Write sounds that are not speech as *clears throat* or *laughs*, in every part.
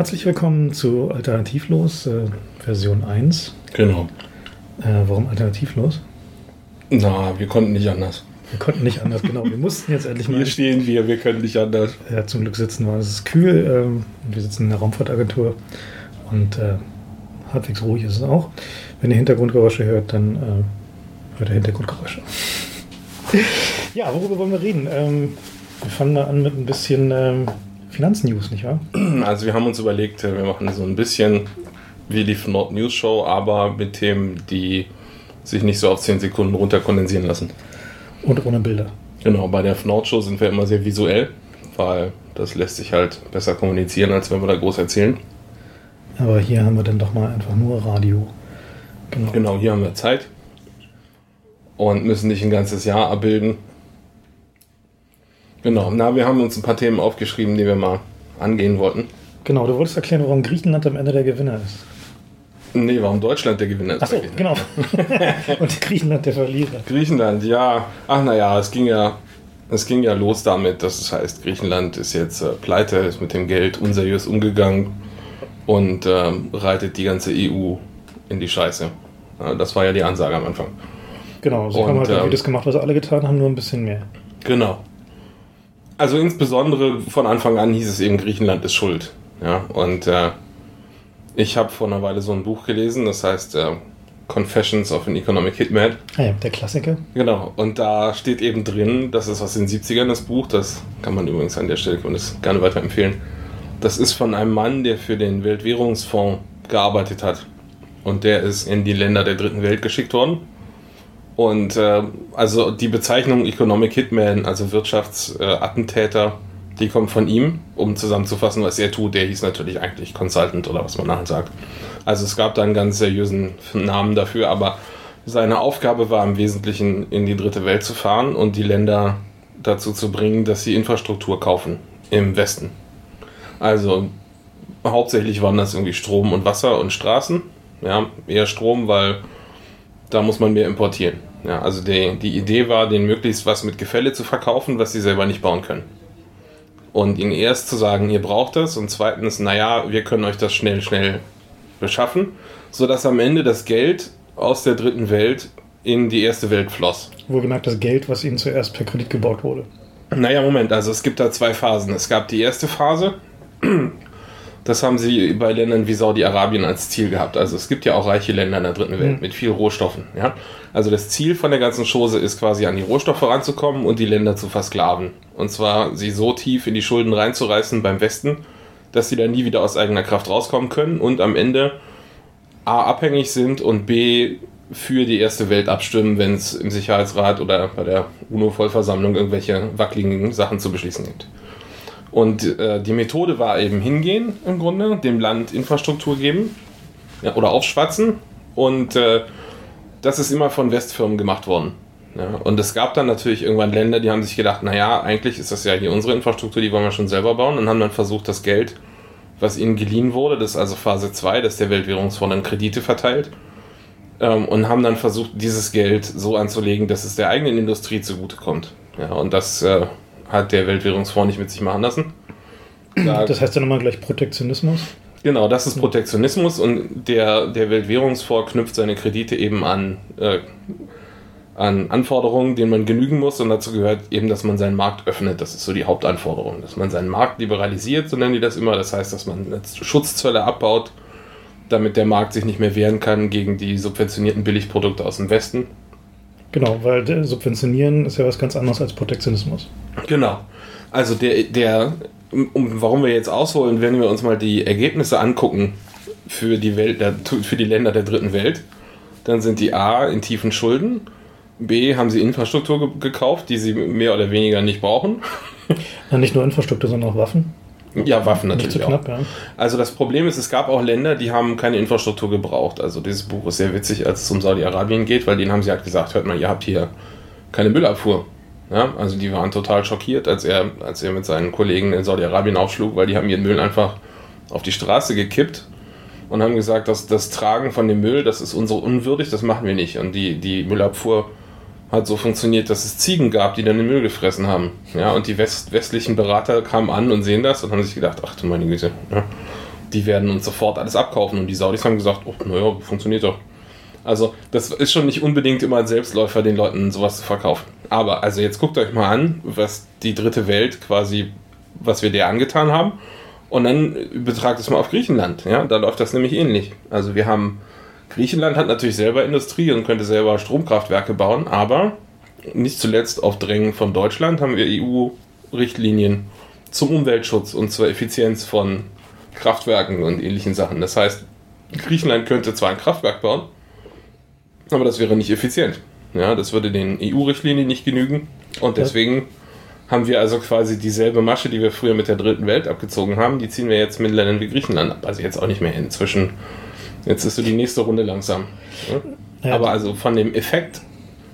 Herzlich willkommen zu Alternativlos, äh, Version 1. Genau. Äh, warum alternativlos? Na, wir konnten nicht anders. Wir konnten nicht anders, genau. Wir mussten jetzt endlich *laughs* mal. Hier stehen wir, wir können nicht anders. Ja, zum Glück sitzen wir. Es ist kühl. Ähm, wir sitzen in der Raumfahrtagentur und äh, halbwegs ruhig ist es auch. Wenn ihr Hintergrundgeräusche hört, dann äh, hört ihr Hintergrundgeräusche. *laughs* ja, worüber wollen wir reden? Ähm, wir fangen mal an mit ein bisschen ähm, Finanznews, nicht wahr? *clears throat* Also wir haben uns überlegt, wir machen so ein bisschen wie die Nord News Show, aber mit Themen, die sich nicht so auf 10 Sekunden runterkondensieren lassen. Und ohne Bilder. Genau, bei der Nord Show sind wir immer sehr visuell, weil das lässt sich halt besser kommunizieren, als wenn wir da groß erzählen. Aber hier haben wir dann doch mal einfach nur Radio. Genau, genau hier haben wir Zeit und müssen nicht ein ganzes Jahr abbilden. Genau, na, wir haben uns ein paar Themen aufgeschrieben, die wir mal angehen wollten. Genau, du wolltest erklären, warum Griechenland am Ende der Gewinner ist. Nee, warum Deutschland der Gewinner ist. Achso, genau. *laughs* Und Griechenland der Verlierer. Griechenland, ja. Ach naja, es ging ja, es ging ja los damit, dass es heißt, Griechenland ist jetzt äh, pleite, ist mit dem Geld unseriös umgegangen und äh, reitet die ganze EU in die Scheiße. Ja, das war ja die Ansage am Anfang. Genau, sie und, haben halt ähm, das gemacht, was alle getan haben, nur ein bisschen mehr. Genau. Also insbesondere von Anfang an hieß es eben, Griechenland ist schuld. Ja, und äh, ich habe vor einer Weile so ein Buch gelesen, das heißt äh, Confessions of an Economic Hitman. Ah ja, der Klassiker. Genau, und da steht eben drin, das ist aus den 70ern das Buch, das kann man übrigens an der Stelle und das gerne weiterempfehlen. Das ist von einem Mann, der für den Weltwährungsfonds gearbeitet hat. Und der ist in die Länder der dritten Welt geschickt worden. Und äh, also die Bezeichnung Economic Hitman, also Wirtschaftsattentäter, äh, die kommt von ihm, um zusammenzufassen, was er tut. Der hieß natürlich eigentlich Consultant oder was man nachher sagt. Also es gab da einen ganz seriösen Namen dafür, aber seine Aufgabe war im Wesentlichen in die dritte Welt zu fahren und die Länder dazu zu bringen, dass sie Infrastruktur kaufen im Westen. Also hauptsächlich waren das irgendwie Strom und Wasser und Straßen. Ja, eher Strom, weil da muss man mehr importieren. Ja, also die, die Idee war, denen möglichst was mit Gefälle zu verkaufen, was sie selber nicht bauen können und ihnen erst zu sagen, ihr braucht das und zweitens, naja, wir können euch das schnell, schnell beschaffen, sodass am Ende das Geld aus der dritten Welt in die erste Welt floss. Wohlgemerkt das Geld, was ihnen zuerst per Kredit gebaut wurde. Naja, Moment, also es gibt da zwei Phasen. Es gab die erste Phase, das haben sie bei Ländern wie Saudi-Arabien als Ziel gehabt. Also es gibt ja auch reiche Länder in der dritten Welt mhm. mit viel Rohstoffen. Ja? Also das Ziel von der ganzen Chose ist quasi an die Rohstoffe ranzukommen und die Länder zu versklaven. Und zwar sie so tief in die Schulden reinzureißen beim Westen, dass sie dann nie wieder aus eigener Kraft rauskommen können und am Ende A abhängig sind und B für die erste Welt abstimmen, wenn es im Sicherheitsrat oder bei der UNO-Vollversammlung irgendwelche wackeligen Sachen zu beschließen gibt. Und äh, die Methode war eben hingehen im Grunde, dem Land Infrastruktur geben ja, oder aufschwatzen. Und äh, das ist immer von Westfirmen gemacht worden. Ja, und es gab dann natürlich irgendwann Länder, die haben sich gedacht, naja, eigentlich ist das ja hier unsere Infrastruktur, die wollen wir schon selber bauen und haben dann versucht, das Geld, was ihnen geliehen wurde, das ist also Phase 2, dass der Weltwährungsfonds dann Kredite verteilt, ähm, und haben dann versucht, dieses Geld so anzulegen, dass es der eigenen Industrie zugutekommt. Ja, und das äh, hat der Weltwährungsfonds nicht mit sich machen lassen. Da, das heißt dann nochmal gleich Protektionismus? Genau, das ist Protektionismus und der, der Weltwährungsfonds knüpft seine Kredite eben an, äh, an Anforderungen, denen man genügen muss und dazu gehört eben, dass man seinen Markt öffnet. Das ist so die Hauptanforderung, dass man seinen Markt liberalisiert, so nennen die das immer. Das heißt, dass man Schutzzölle abbaut, damit der Markt sich nicht mehr wehren kann gegen die subventionierten Billigprodukte aus dem Westen. Genau, weil subventionieren ist ja was ganz anderes als Protektionismus. Genau. Also der, der um, warum wir jetzt ausholen, wenn wir uns mal die Ergebnisse angucken für die, Welt, für die Länder der dritten Welt, dann sind die A in tiefen Schulden, B haben sie Infrastruktur gekauft, die sie mehr oder weniger nicht brauchen. Ja, nicht nur Infrastruktur, sondern auch Waffen. Ja, Waffen natürlich. Nicht zu knapp, auch. Ja. Also das Problem ist, es gab auch Länder, die haben keine Infrastruktur gebraucht. Also dieses Buch ist sehr witzig, als es um Saudi-Arabien geht, weil denen haben sie halt gesagt, hört mal, ihr habt hier keine Müllabfuhr. Ja, also die waren total schockiert, als er, als er mit seinen Kollegen in Saudi-Arabien aufschlug, weil die haben ihren Müll einfach auf die Straße gekippt und haben gesagt, dass das Tragen von dem Müll, das ist unsere unwürdig, das machen wir nicht. Und die, die Müllabfuhr hat so funktioniert, dass es Ziegen gab, die dann den Müll gefressen haben. Ja, und die West, westlichen Berater kamen an und sehen das und haben sich gedacht, ach du meine Güte. Ja. die werden uns sofort alles abkaufen. Und die Saudis haben gesagt, oh, naja, funktioniert doch. Also, das ist schon nicht unbedingt immer ein Selbstläufer, den Leuten sowas zu verkaufen. Aber, also jetzt guckt euch mal an, was die dritte Welt quasi, was wir der angetan haben. Und dann betragt es mal auf Griechenland. Ja, da läuft das nämlich ähnlich. Also, wir haben, Griechenland hat natürlich selber Industrie und könnte selber Stromkraftwerke bauen, aber nicht zuletzt auf Drängen von Deutschland haben wir EU-Richtlinien zum Umweltschutz und zur Effizienz von Kraftwerken und ähnlichen Sachen. Das heißt, Griechenland könnte zwar ein Kraftwerk bauen, aber das wäre nicht effizient. Ja, das würde den EU-Richtlinien nicht genügen und deswegen haben wir also quasi dieselbe Masche, die wir früher mit der dritten Welt abgezogen haben, die ziehen wir jetzt mit Ländern wie Griechenland ab. Also jetzt auch nicht mehr inzwischen. Jetzt ist so die nächste Runde langsam. Ja? Aber also von dem Effekt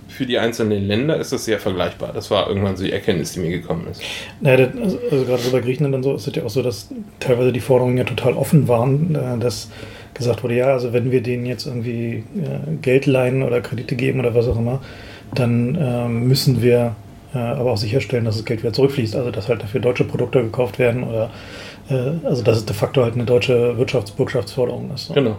für die einzelnen Länder ist das sehr vergleichbar. Das war irgendwann so die Erkenntnis, die mir gekommen ist. Naja, also, also, gerade so bei Griechenland und so ist es ja auch so, dass teilweise die Forderungen ja total offen waren, äh, dass gesagt wurde, ja, also wenn wir denen jetzt irgendwie äh, Geld leihen oder Kredite geben oder was auch immer, dann äh, müssen wir äh, aber auch sicherstellen, dass das Geld wieder zurückfließt. Also dass halt dafür deutsche Produkte gekauft werden oder also dass es de facto halt eine deutsche Wirtschaftsbürgschaftsforderung ist. So. Genau.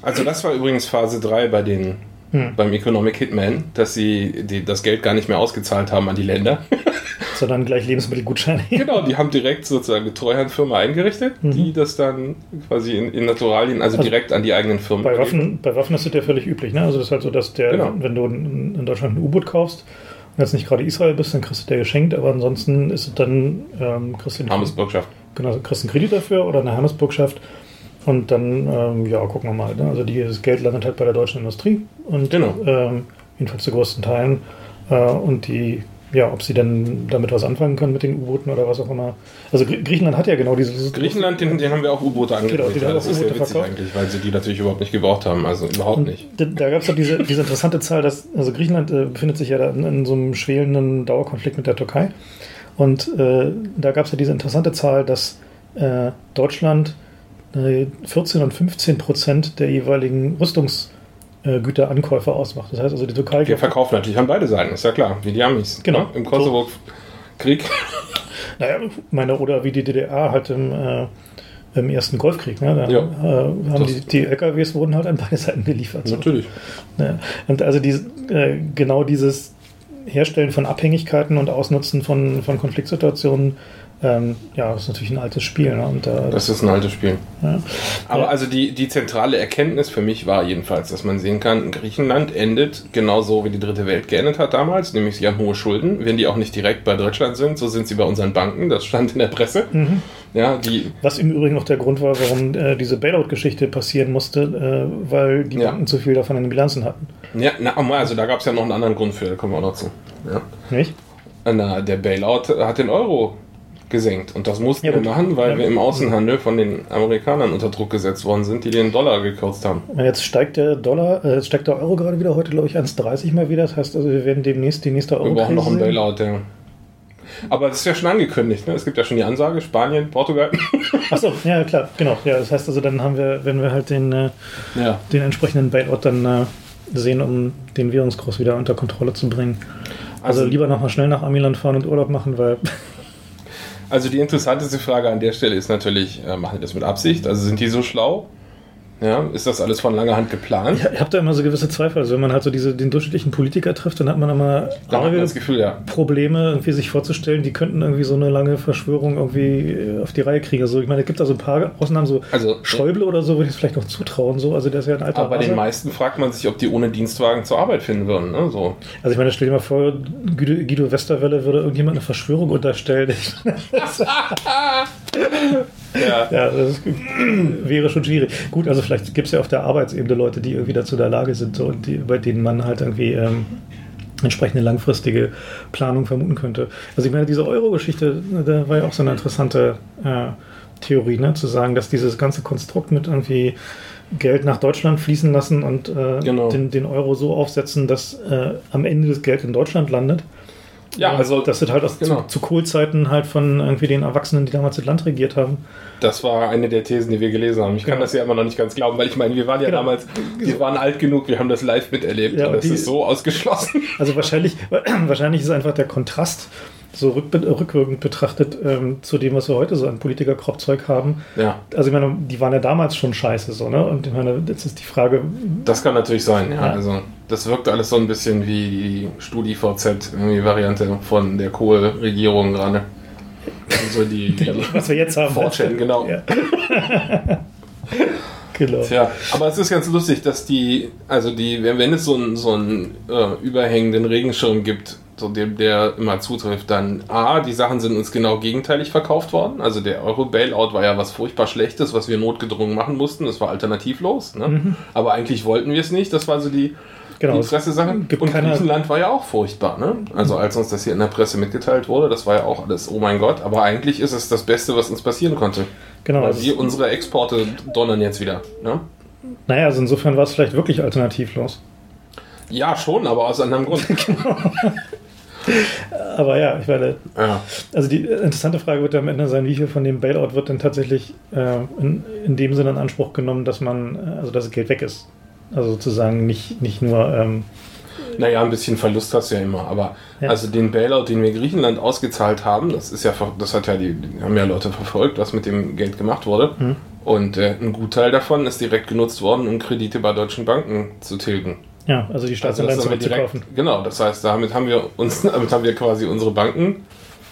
Also das war übrigens Phase 3 bei den hm. beim Economic Hitman, dass sie die, das Geld gar nicht mehr ausgezahlt haben an die Länder. *laughs* Sondern gleich Lebensmittelgutscheine. *laughs* genau, die haben direkt sozusagen eine Treuhandfirma eingerichtet, mhm. die das dann quasi in, in Naturalien, also, also, direkt an die eigenen Firmen. Bei Waffen, bei Waffen ist das ja völlig üblich. Ne? Also das ist halt so, dass der, genau. wenn du in Deutschland ein U-Boot kaufst, und jetzt nicht gerade Israel bist, dann kriegst du der geschenkt, aber ansonsten ist es dann ähm, kriegst du Hamesbürgschaft. Genau, kriegst du einen Kredit dafür oder eine Hamesbürgschaft und dann, ähm, ja, gucken wir mal. Ne? Also dieses Geld landet halt bei der deutschen Industrie und genau. ähm, jedenfalls zu größten Teilen. Äh, und die, ja, ob sie dann damit was anfangen können mit den U-Booten oder was auch immer. Also Griechenland hat ja genau dieses. Griechenland, den, den haben wir auch U-Boote angekauft. Genau, das ist sehr witzig verkauft. eigentlich, weil sie die natürlich überhaupt nicht gebraucht haben. Also überhaupt und nicht. Da, da gab es doch diese, diese interessante Zahl, dass, also Griechenland äh, befindet sich ja da in, in, so einem schwelenden Dauerkonflikt mit der Türkei. Und äh, da gab es ja diese interessante Zahl, dass äh, Deutschland 14 äh, und 15 Prozent der jeweiligen Rüstungsgüterankäufe ausmacht. Das heißt also, die Türkei. Wir verkaufen natürlich an beide Seiten, ist ja klar, wie die Amis. Genau. Ne? Im Kosovo-Krieg. *laughs* Naja, meine, oder wie die DDR halt im, äh, im ersten Golfkrieg. Ne? Da ja, äh, haben die, die, LKWs wurden halt an beide Seiten geliefert. So. Natürlich. Ja. Und also die, äh, genau dieses Herstellen von Abhängigkeiten und Ausnutzen von, von Konfliktsituationen ähm, ja, das ist natürlich ein altes Spiel. Ne? Und, äh, das ist ein altes Spiel. Ja. Aber also die, die zentrale Erkenntnis für mich war jedenfalls, dass man sehen kann, Griechenland endet genauso wie die dritte Welt geendet hat damals, nämlich sie haben hohe Schulden. Wenn die auch nicht direkt bei Deutschland sind, so sind sie bei unseren Banken. Das stand in der Presse. Mhm. Ja, die Was im Übrigen noch der Grund war, warum äh, diese Bailout-Geschichte passieren musste, äh, weil die Banken zu viel davon in den Bilanzen hatten. Ja, na, also da gab es ja noch einen anderen Grund für, da kommen wir auch noch zu. Ja. Nicht? Na, der Bailout hat den Euro gesenkt. Und das mussten ja, wir machen, weil ja. wir im Außenhandel von den Amerikanern unter Druck gesetzt worden sind, die den Dollar gekürzt haben. Jetzt steigt der Dollar, äh, jetzt steigt der Euro gerade wieder heute, glaube ich, 1,30 mal wieder. Das heißt also, wir werden demnächst die nächste Euro. Wir brauchen noch einen Bailout, ja. Aber das ist ja schon angekündigt, ne? Es gibt ja schon die Ansage, Spanien, Portugal. Achso, ja klar, genau. Ja, das heißt also, dann haben wir, wenn wir halt den, äh, ja. den entsprechenden Bailout dann äh, sehen, um den Währungskurs wieder unter Kontrolle zu bringen. Also, also lieber nochmal schnell nach Amiland fahren und Urlaub machen, weil Also die interessanteste Frage an der Stelle ist natürlich, äh, machen die das mit Absicht? Also sind die so schlau? Ja, ist das alles von langer Hand geplant? Ja, ich habe da immer so gewisse Zweifel. Also wenn man halt so diese, den durchschnittlichen Politiker trifft, dann hat man immer hat man das Gefühl, ja. Probleme, irgendwie sich vorzustellen, die könnten irgendwie so eine lange Verschwörung irgendwie äh, auf die Reihe kriegen. Also ich meine, es gibt da so ein paar Ausnahmen, so also, Schäuble oder so, würde ich es vielleicht noch zutrauen. So. Also der ist ja ein alter Aber bei den meisten fragt man sich, ob die ohne Dienstwagen zur Arbeit finden würden. Ne? So. Also ich meine, stell dir mal vor, Guido, Guido Westerwelle würde irgendjemand eine Verschwörung unterstellen. *laughs* *laughs* *laughs* Ja. ja, das wäre schon schwierig. Gut, also vielleicht gibt es ja auf der Arbeitsebene Leute, die irgendwie dazu in der Lage sind, so, die, bei denen man halt irgendwie ähm, entsprechende langfristige Planung vermuten könnte. Also ich meine, diese Euro-Geschichte, da war ja auch so eine interessante äh, Theorie, ne? zu sagen, dass dieses ganze Konstrukt mit irgendwie Geld nach Deutschland fließen lassen und äh, genau. den, den, Euro so aufsetzen, dass äh, am Ende das Geld in Deutschland landet ja, also. Das sind halt auch genau. zu, zu Kohlzeiten halt von irgendwie den Erwachsenen, die damals das Land regiert haben. Das war eine der Thesen, die wir gelesen haben. Ich genau. kann das ja immer noch nicht ganz glauben, weil ich meine, wir waren ja genau. damals, wir waren alt genug, wir haben das live miterlebt ja, und das die, ist so ausgeschlossen. *laughs* Also wahrscheinlich, *clears throat* wahrscheinlich ist einfach der Kontrast so rück, rückwirkend betrachtet ähm, zu dem, was wir heute so an Politiker-Kropfzeug haben. Ja. Also ich meine, die waren ja damals schon scheiße so, ne? Und ich meine, jetzt ist die Frage. Das kann natürlich sein, ja. Ja. Also das wirkt alles so ein bisschen wie die StudiVZ, irgendwie Variante von der Kohl-Regierung gerade. Also die, *laughs* die was wir jetzt haben. 4chan, genau. Ja. *laughs* genau. Tja, aber es ist ganz lustig, dass die, also die, wenn, es so einen, so einen äh, überhängenden Regenschirm gibt, so dem, der immer zutrifft, dann A, die Sachen sind uns genau gegenteilig verkauft worden. Also der Euro-Bailout war ja was furchtbar Schlechtes, was wir notgedrungen machen mussten. Das war alternativlos. Ne? Aber eigentlich wollten wir es nicht. Das war so die, Genau, die es Pressesache. gibt Und Griechenland war ja auch furchtbar. Ne? Also als uns das hier in der Presse mitgeteilt wurde, das war ja auch alles, oh mein Gott. Aber eigentlich ist es das Beste, was uns passieren konnte. Genau. Weil Also, wir unsere Exporte donnern jetzt wieder. Ne? naja, also insofern war es vielleicht wirklich alternativlos. Ja, schon, aber aus anderem Grund. *laughs* Aber ja, ich meine, ja. also die interessante Frage wird ja am Ende sein, wie viel von dem Bailout wird denn tatsächlich äh, in, in dem Sinne in Anspruch genommen, dass man, äh, also dass das Geld weg ist. Also sozusagen nicht, nicht nur, ähm, Naja, ein bisschen Verlust hast du ja immer, aber Ja. also den Bailout, den wir Griechenland ausgezahlt haben, das ist ja, das hat ja die, haben ja Leute verfolgt, was mit dem Geld gemacht wurde. Mhm. Und äh, ein Gutteil davon ist direkt genutzt worden, um Kredite bei deutschen Banken zu tilgen. ja, also die Also Staatsanleihen wir zurückzukaufen. direkt, genau, das heißt, damit haben wir uns, *laughs* damit haben wir quasi unsere Banken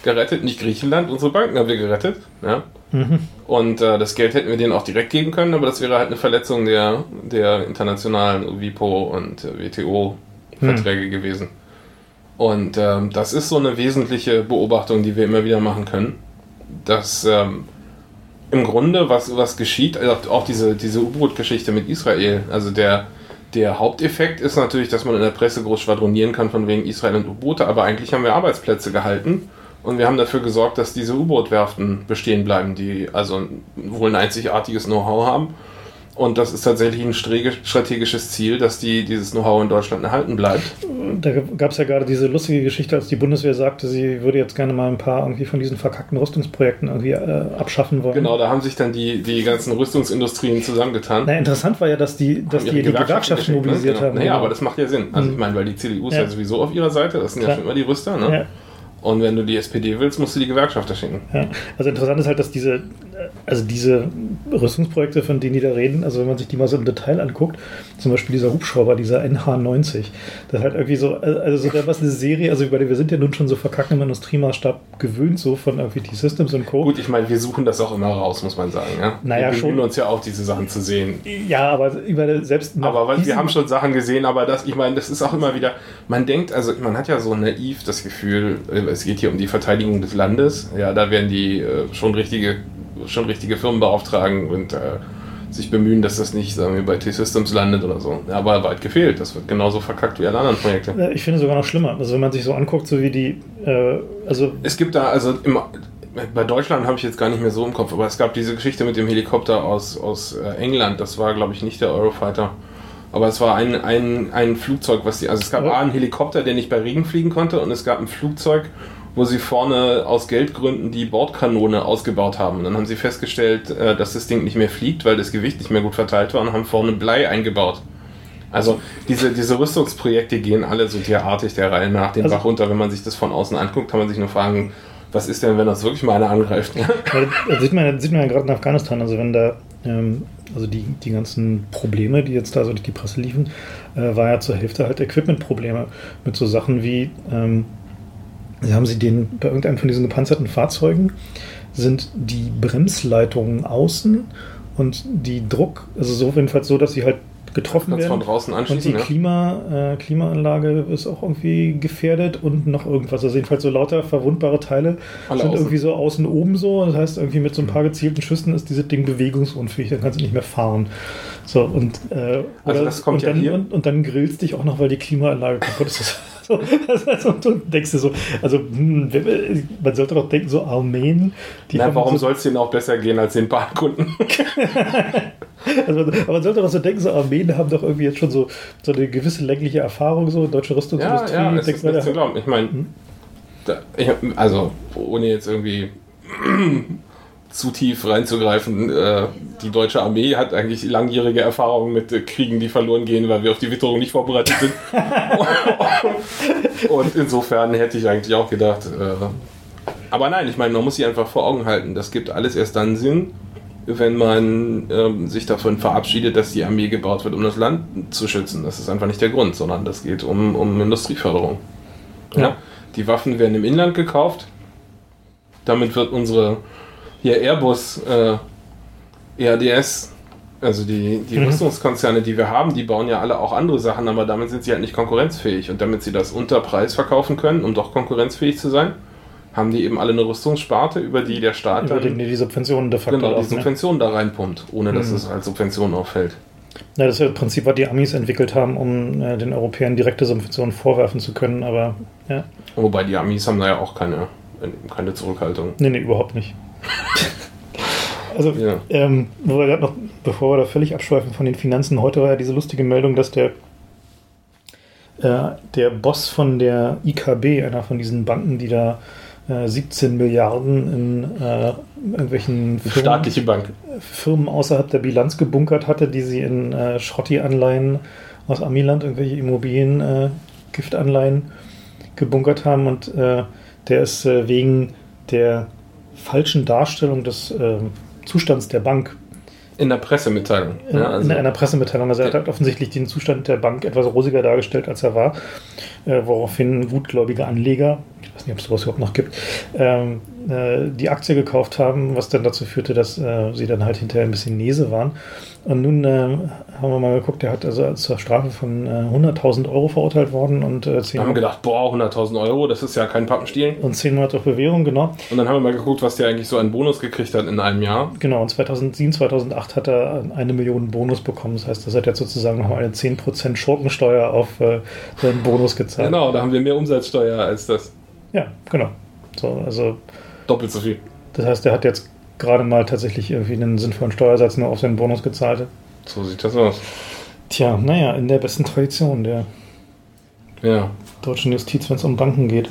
gerettet, nicht Griechenland, unsere Banken haben wir gerettet. Ja? Mhm. Und äh, das Geld hätten wir denen auch direkt geben können, aber das wäre halt eine Verletzung der, der internationalen WIPO und äh, WTO-Verträge gewesen. Und ähm, das ist so eine wesentliche Beobachtung, die wir immer wieder machen können, dass ähm, im Grunde was, was geschieht, also auch diese, diese U-Boot-Geschichte mit Israel, also der, der Haupteffekt ist natürlich, dass man in der Presse groß schwadronieren kann von wegen Israel und U-Boote, aber eigentlich haben wir Arbeitsplätze gehalten und wir haben dafür gesorgt, dass diese U-Boot-Werften bestehen bleiben, die also wohl ein einzigartiges Know-how haben. Und das ist tatsächlich ein strategisches Ziel, dass die, dieses Know-how in Deutschland erhalten bleibt. Da gab es ja gerade diese lustige Geschichte, als die Bundeswehr sagte, sie würde jetzt gerne mal ein paar irgendwie von diesen verkackten Rüstungsprojekten irgendwie äh, abschaffen wollen. Genau, da haben sich dann die, die ganzen Rüstungsindustrien zusammengetan. Na, interessant war ja, dass die, dass die, die Gewerkschaften geschickt, mobilisiert ne? haben. Naja, genau. aber das macht ja Sinn. Also Mhm. ich meine, weil die CDU ist ja. Ja. sowieso auf ihrer Seite, das sind ja Klar. schon immer die Rüster, ne? ja, Und wenn du die SPD willst, musst du die Gewerkschafter schicken. ja. Also interessant ist halt, dass diese, also diese Rüstungsprojekte, von denen die da reden, also wenn man sich die mal so im Detail anguckt, zum Beispiel dieser Hubschrauber, dieser NH90, das ist halt irgendwie so, also so da was eine Serie, also wir sind ja nun schon so verkackt im Industriemaßstab gewöhnt, so von irgendwie T-Systems und Co. Gut, ich meine, wir suchen das auch immer raus, muss man sagen. Ja? Naja, wir schon. uns ja auch, diese Sachen zu sehen. Ja, aber ich meine, selbst Aber weil, wir haben schon Sachen gesehen, aber das, ich meine, das ist auch immer wieder, man denkt, also man hat ja so naiv das Gefühl, es geht hier um die Verteidigung des Landes. Ja, da werden die äh, schon richtige, schon richtige Firmen beauftragen und äh, sich bemühen, dass das nicht, sagen wir, bei T-Systems landet oder so. Aber weit gefehlt. Das wird genauso verkackt wie alle anderen Projekte. Ich finde sogar noch schlimmer. Also wenn man sich so anguckt, so wie die, äh, also Es gibt da, also im, bei Deutschland habe ich jetzt gar nicht mehr so im Kopf, aber es gab diese Geschichte mit dem Helikopter aus, aus äh, England. Das war, glaube ich, nicht der Eurofighter. Aber es war ein, ein, ein Flugzeug, was die, also es gab Ja. A, einen Helikopter, der nicht bei Regen fliegen konnte, und es gab ein Flugzeug, wo sie vorne aus Geldgründen die Bordkanone ausgebaut haben. Und dann haben sie festgestellt, äh, dass das Ding nicht mehr fliegt, weil das Gewicht nicht mehr gut verteilt war und haben vorne Blei eingebaut. Also diese, diese Rüstungsprojekte gehen alle so derartig der Reihe nach den Also- Bach runter. Wenn man sich das von außen anguckt, kann man sich nur fragen, was ist denn, wenn das wirklich mal einer angreift? Das sieht man, sieht man ja gerade in Afghanistan, also wenn da, ähm, also die, die ganzen Probleme, die jetzt da so durch die Presse liefen, äh, war ja zur Hälfte halt Equipment-Probleme mit so Sachen wie, ähm, haben sie den, bei irgendeinem von diesen gepanzerten Fahrzeugen sind die Bremsleitungen außen und die Druck, also so jedenfalls so, dass sie halt getroffen Kannst von werden. draußen Und die anschließen, ne? Klima, äh, Klimaanlage ist auch irgendwie gefährdet und noch irgendwas. Also jedenfalls so lauter verwundbare Teile Alle sind außen. irgendwie so außen oben so. Das heißt, irgendwie mit so ein paar gezielten Schüssen ist dieses Ding bewegungsunfähig, dann kannst du nicht mehr fahren. So, und, äh, Also das kommt und ja dann, hier- Und, und dann grillst dich auch noch, weil die Klimaanlage kaputt ist. *laughs* So, also, und du denkst dir so, also hm, man sollte doch denken, so Armeen, die Na, warum so, soll es denen auch besser gehen als den Bahnkunden? *laughs* also, aber man sollte doch so denken, so Armeen haben doch irgendwie jetzt schon so, so eine gewisse längliche Erfahrung, so deutsche ja, Rüstungsindustrie. ja, es denkst ist nicht zu ja, glauben. Ich meine, Hm? also ohne jetzt irgendwie *clears throat* zu tief reinzugreifen. Äh, die deutsche Armee hat eigentlich langjährige Erfahrungen mit äh, Kriegen, die verloren gehen, weil wir auf die Witterung nicht vorbereitet sind. *laughs* Und insofern hätte ich eigentlich auch gedacht, äh, aber nein, ich meine, man muss sich einfach vor Augen halten. Das gibt alles erst dann Sinn, wenn man ähm, sich davon verabschiedet, dass die Armee gebaut wird, um das Land zu schützen. Das ist einfach nicht der Grund, sondern das geht um, um Industrieförderung. Ja. ja. Die Waffen werden im Inland gekauft. Damit wird unsere hier Airbus, äh, EADS, also die, die mhm. Rüstungskonzerne, die wir haben, die bauen ja alle auch andere Sachen, aber damit sind sie halt nicht konkurrenzfähig. Und damit sie das unter Preis verkaufen können, um doch konkurrenzfähig zu sein, haben die eben alle eine Rüstungssparte, über die der Staat über dann, die, die Subventionen de facto genau, die ne? Subventionen ne? da reinpumpt, ohne dass mhm. es als Subvention auffällt. Ja, das ist ja im Prinzip, was die Amis entwickelt haben, um äh, den Europäern direkte Subventionen vorwerfen zu können, aber ja. Wobei die Amis haben da ja auch keine, keine Zurückhaltung. Nee, nee, überhaupt nicht. *laughs* also, ja. ähm, wo wir noch, bevor wir da völlig abschweifen von den Finanzen, heute war ja diese lustige Meldung, dass der äh, der Boss von der IKB, einer von diesen Banken, die da 17 äh, Milliarden in äh, irgendwelchen Firmen, staatliche Bank. Firmen außerhalb der Bilanz gebunkert hatte, die sie in äh, Schrotti-Anleihen aus Amiland, irgendwelche Immobilien, äh, Giftanleihen gebunkert haben und äh, der ist äh, wegen der falschen Darstellung des Zustands der Bank in der Pressemitteilung. In, ja, also in einer Pressemitteilung. Also er hat offensichtlich den Zustand der Bank etwas rosiger dargestellt, als er war, äh, woraufhin gutgläubige Anleger, ich weiß nicht, ob es sowas überhaupt noch gibt, ähm, äh, die Aktie gekauft haben, was dann dazu führte, dass äh, sie dann halt hinterher ein bisschen Nese waren. Und nun äh, haben wir mal geguckt, der hat also zur Strafe von äh, 100.000 Euro verurteilt worden und äh, 10 haben wir gedacht, boah, 100.000 Euro, das ist ja kein Pappenstiel. Und 10 Monate auf Bewährung, genau. Und dann haben wir mal geguckt, was der eigentlich so einen Bonus gekriegt hat in einem Jahr. Genau, und 2007, 2008 hat er eine Million Bonus bekommen. Das heißt, das hat jetzt sozusagen nochmal eine 10% Schurkensteuer auf äh, seinen Bonus gezahlt. Genau, da haben wir mehr Umsatzsteuer als das. Ja, genau. So, also doppelt so viel. Das heißt, er hat jetzt gerade mal tatsächlich irgendwie einen sinnvollen Steuersatz nur auf seinen Bonus gezahlt. So sieht das aus. Tja, naja, in der besten Tradition der ja. deutschen Justiz, wenn es um Banken geht.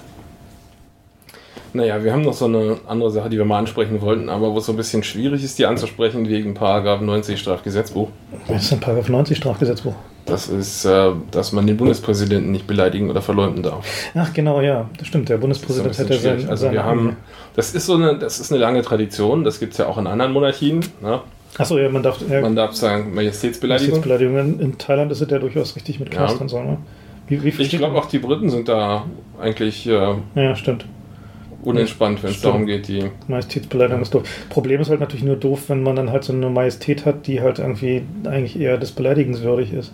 Naja, wir haben noch so eine andere Sache, die wir mal ansprechen wollten, aber wo es so ein bisschen schwierig ist, die anzusprechen, wegen Paragraph 90 Strafgesetzbuch. Was ist denn Paragraph 90 Strafgesetzbuch? Das ist, äh, dass man den Bundespräsidenten nicht beleidigen oder verleumden darf. Ach genau, ja, das stimmt. Der Bundespräsident hätte sein. Also wir haben, das ist so eine, das ist eine lange Tradition. Das gibt es ja auch in anderen Monarchien. Ne? Achso, ja, man darf. Ja, man darf sagen Majestätsbeleidigung. Majestätsbeleidigung. In, in Thailand ist es ja durchaus richtig mit Knast ja. und so. Ne? Wie, wie ich glaube auch die Briten sind da eigentlich. Äh, ja, stimmt unentspannt, wenn es darum geht, die. Majestätsbeleidigung ja. ist doof. Problem ist halt natürlich nur doof, wenn man dann halt so eine Majestät hat, die halt irgendwie eigentlich eher des Beleidigens würdig ist.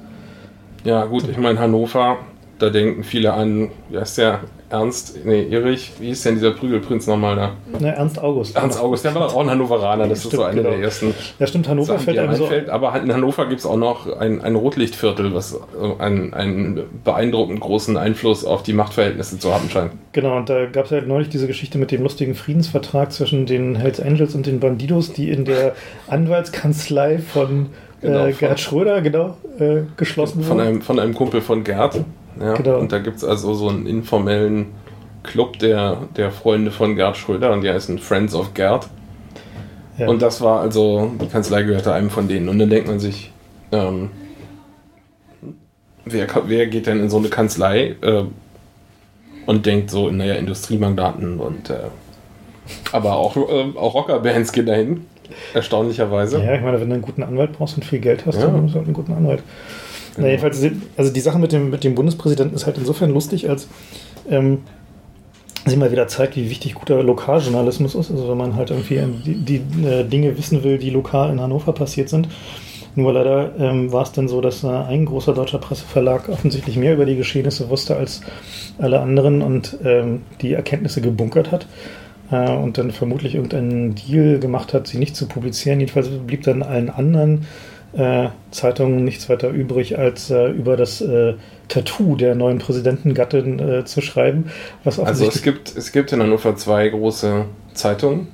Ja, gut, ich meine, Hannover, da denken viele an, wie heißt der? Ernst, nee, Erich, wie ist denn dieser Prügelprinz nochmal da? Ne, Ernst August. Ernst August, der war doch auch ein Hannoveraner, das stimmt, ist so eine genau. der ersten. Ja, stimmt, Hannover Sachen, fällt einem so. Aber in Hannover gibt es auch noch ein, ein Rotlichtviertel, was einen, einen beeindruckend großen Einfluss auf die Machtverhältnisse zu haben scheint. Genau, und da gab es ja neulich diese Geschichte mit dem lustigen Friedensvertrag zwischen den Hells Angels und den Bandidos, die in der Anwaltskanzlei von Genau, äh, Gerd Schröder, genau, äh, geschlossen von Einem, von einem Kumpel von Gerd. Ja, genau. Und da gibt es also so einen informellen Club der, der Freunde von Gerd Schröder und die heißen Friends of Gerd. Ja. Und das war also, die Kanzlei gehörte einem von denen. Und dann denkt man sich, ähm, wer, wer geht denn in so eine Kanzlei äh, und denkt so, naja, Industriemagnaten und äh, aber auch, äh, auch Rockerbands gehen dahin. Erstaunlicherweise. Ja, ich meine, wenn du einen guten Anwalt brauchst und viel Geld hast, ja. dann hast du halt einen guten Anwalt. Genau. Na, jedenfalls, also die Sache mit dem, mit dem Bundespräsidenten ist halt insofern lustig, als ähm, sie mal wieder zeigt, wie wichtig guter Lokaljournalismus ist. Also wenn man halt irgendwie die, die äh, Dinge wissen will, die lokal in Hannover passiert sind. Nur leider ähm, war es dann so, dass äh, ein großer deutscher Presseverlag offensichtlich mehr über die Geschehnisse wusste als alle anderen und ähm, die Erkenntnisse gebunkert hat und dann vermutlich irgendeinen Deal gemacht hat, sie nicht zu publizieren. Jedenfalls blieb dann allen anderen äh, Zeitungen nichts weiter übrig, als äh, über das äh, Tattoo der neuen Präsidentengattin äh, zu schreiben. Also es gibt, es gibt in Hannover zwei große Zeitungen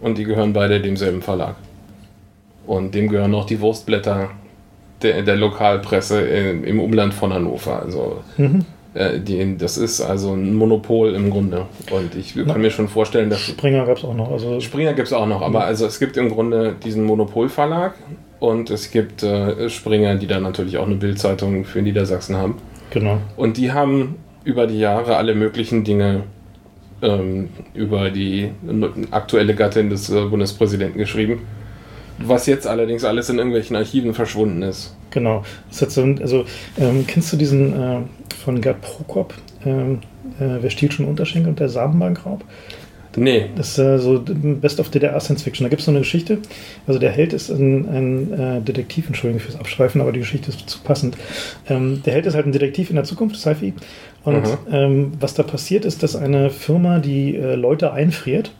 und die gehören beide demselben Verlag. Und dem gehören noch die Wurstblätter der, der Lokalpresse im, im Umland von Hannover. Also mhm. Äh, die, das ist also ein Monopol im Grunde. Und ich kann mir schon vorstellen, dass. Springer gab es auch noch. Also Springer gibt es auch noch, aber also es gibt im Grunde diesen Monopolverlag und es gibt äh, Springer, die dann natürlich auch eine Bildzeitung für Niedersachsen haben. genau. Und die haben über die Jahre alle möglichen Dinge ähm, über die aktuelle Gattin des äh, Bundespräsidenten geschrieben. Was jetzt allerdings alles in irgendwelchen Archiven verschwunden ist. Genau. Ist jetzt so also, ähm, kennst du diesen äh, von Gerd Prokop? Ähm, äh, wer stiehlt schon Unterschenkel und der Samenbankraub? Nee, Das ist äh, so Best of DDR Science Fiction. Da gibt es so eine Geschichte. Also der Held ist ein, ein äh, Detektiv, Entschuldigung fürs Abschweifen, aber die Geschichte ist zu passend. Ähm, der Held ist halt ein Detektiv in der Zukunft, Sci-Fi. Und Mhm. ähm, was da passiert ist, dass eine Firma, die äh, Leute einfriert,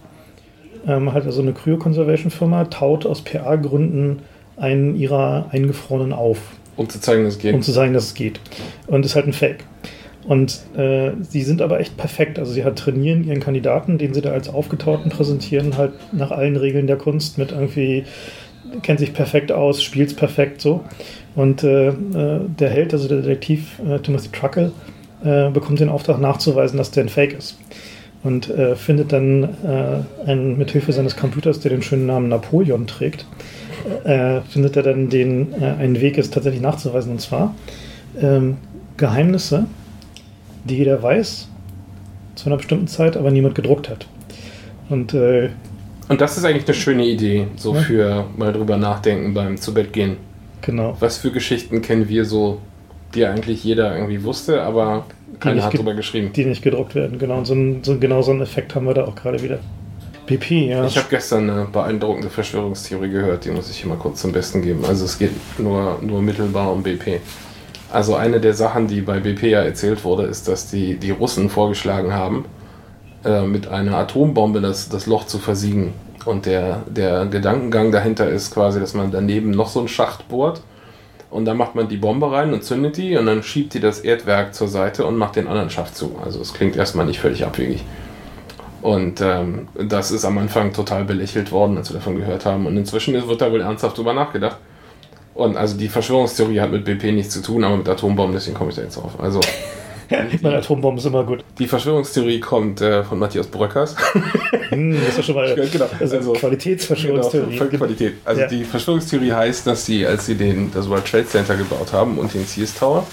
ähm, halt also eine Cryo-Conservation-Firma, taut aus PA-Gründen einen ihrer Eingefrorenen auf um zu zeigen, dass es geht. um zu sagen, dass es geht. Und ist halt ein Fake. Und äh, sie sind aber echt perfekt. Also sie hat trainieren ihren Kandidaten, den sie da als Aufgetauten präsentieren, halt nach allen Regeln der Kunst mit irgendwie, kennt sich perfekt aus, spielt perfekt so. Und äh, äh, der Held, also der Detektiv äh, Timothy Truckle, äh, bekommt den Auftrag nachzuweisen, dass der ein Fake ist. Und äh, findet dann äh, einen, mit Hilfe seines Computers, der den schönen Namen Napoleon trägt, äh, findet er dann den, äh, einen Weg, es tatsächlich nachzuweisen. Und zwar ähm, Geheimnisse, die jeder weiß, zu einer bestimmten Zeit, aber niemand gedruckt hat. Und äh, Und das ist eigentlich eine schöne Idee, so Ja. für mal drüber nachdenken beim zu Bett gehen. genau. Was für Geschichten kennen wir so, die eigentlich jeder irgendwie wusste, aber keiner hat drüber geschrieben. Die nicht gedruckt werden, genau. Und so, ein, so, genau so einen Effekt haben wir da auch gerade wieder. BP, ja. Ich habe gestern eine beeindruckende Verschwörungstheorie gehört, die muss ich hier mal kurz zum Besten geben. Also es geht nur, nur mittelbar um BP. Also eine der Sachen, die bei BP ja erzählt wurde, ist, dass die, die Russen vorgeschlagen haben, äh, mit einer Atombombe das, das Loch zu versiegen. Und der, der Gedankengang dahinter ist quasi, dass man daneben noch so einen Schacht bohrt und dann macht man die Bombe rein und zündet die und dann schiebt die das Erdwerk zur Seite und macht den anderen Schacht zu. Also es klingt erstmal nicht völlig abwegig. Und ähm, das ist am Anfang total belächelt worden, als wir davon gehört haben. Und inzwischen wird da wohl ernsthaft drüber nachgedacht. Und also die Verschwörungstheorie hat mit BP nichts zu tun, aber mit Atombomben, deswegen komme ich da jetzt drauf. Also Ich meine, Atombomben ist immer gut. die Verschwörungstheorie kommt äh, von Matthias Bröckers. *laughs* Hm, das ist ja schon mal *laughs* genau. also, Also, Qualitätsverschwörungstheorie. Genau, Qualität. Also Ja. die Verschwörungstheorie heißt, dass sie, als sie den, das World Trade Center gebaut haben und den Sears Tower,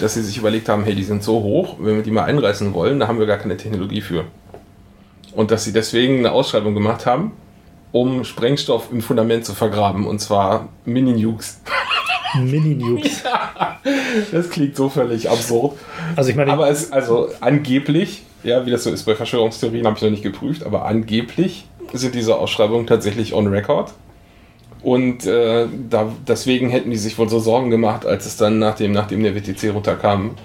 dass sie sich überlegt haben, hey, die sind so hoch, wenn wir die mal einreißen wollen, da haben wir gar keine Technologie für. Und dass sie deswegen eine Ausschreibung gemacht haben, um Sprengstoff im Fundament zu vergraben, und zwar Mini-Nukes. *laughs* Mini-Nukes. *laughs* Das klingt so völlig absurd. Also ich meine, Aber es, also angeblich, ja, wie das so ist bei Verschwörungstheorien, habe ich noch nicht geprüft, aber angeblich sind diese Ausschreibungen tatsächlich on record. Und äh, da, deswegen hätten die sich wohl so Sorgen gemacht, als es dann, nachdem, nachdem der WTC runterkam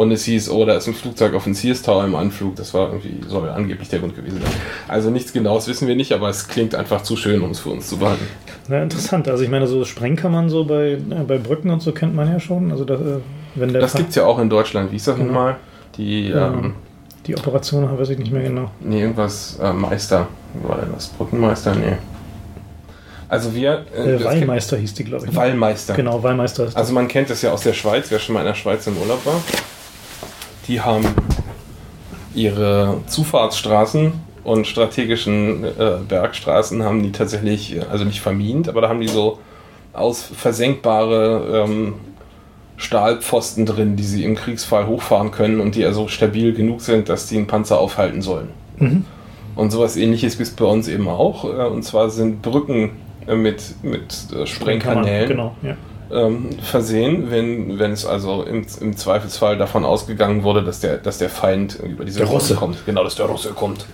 und es hieß, oh, da ist ein Flugzeug auf den Sears Tower im Anflug, das war irgendwie, soll angeblich der Grund gewesen sein. Also nichts Genaues wissen wir nicht, aber es klingt einfach zu schön, um es für uns zu behalten. na, interessant. Also ich meine, so Sprengkammern so bei, äh, bei Brücken und so kennt man ja schon. Also da, äh, wenn der Das gibt es ja auch in Deutschland. Wie ist das Genau. nochmal? Die, Ja. ähm, die Operation, weiß ich nicht mehr genau. Nee, irgendwas äh, Meister. War denn das? Brückenmeister? Nee. Also wir. Äh, das Wallmeister hieß die, glaube ich. ne? Wallmeister. Genau, Wallmeister ist. Also man kennt das ja aus der Schweiz, wer schon mal in der Schweiz im Urlaub war. Die haben ihre Zufahrtsstraßen und strategischen äh, Bergstraßen haben die tatsächlich, äh, also nicht vermint, aber da haben die so aus versenkbare ähm, Stahlpfosten drin, die sie im Kriegsfall hochfahren können und die also stabil genug sind, dass die einen Panzer aufhalten sollen. Mhm. Und sowas ähnliches gibt es bei uns eben auch. äh, Und zwar sind Brücken äh, mit, mit Sprengkanälen Genau, ja. Ähm, versehen, wenn, wenn es also im, im Zweifelsfall davon ausgegangen wurde, dass der, dass der Feind über diese Der Russe. kommt. Genau, dass der Russe kommt.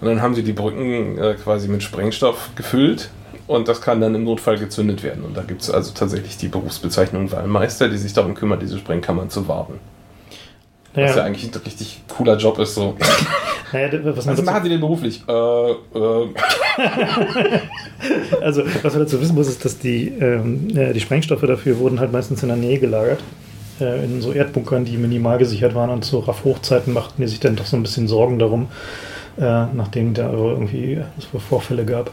Und dann haben sie die Brücken äh, quasi mit Sprengstoff gefüllt und das kann dann im Notfall gezündet werden. Und da gibt es also tatsächlich die Berufsbezeichnung Wallmeister, die sich darum kümmert, diese Sprengkammern zu warten. Was ja Ja, eigentlich ein richtig cooler Job ist. So. naja, was Was dazu, machen die denn beruflich? Äh, äh, *laughs* also, was man dazu wissen muss, ist, dass die, ähm, äh, die Sprengstoffe dafür wurden halt meistens in der Nähe gelagert. Äh, in so Erdbunkern, die minimal gesichert waren. Und zu RAF-Hochzeiten machten die sich dann doch so ein bisschen Sorgen darum, äh, nachdem da irgendwie es Vorfälle gab.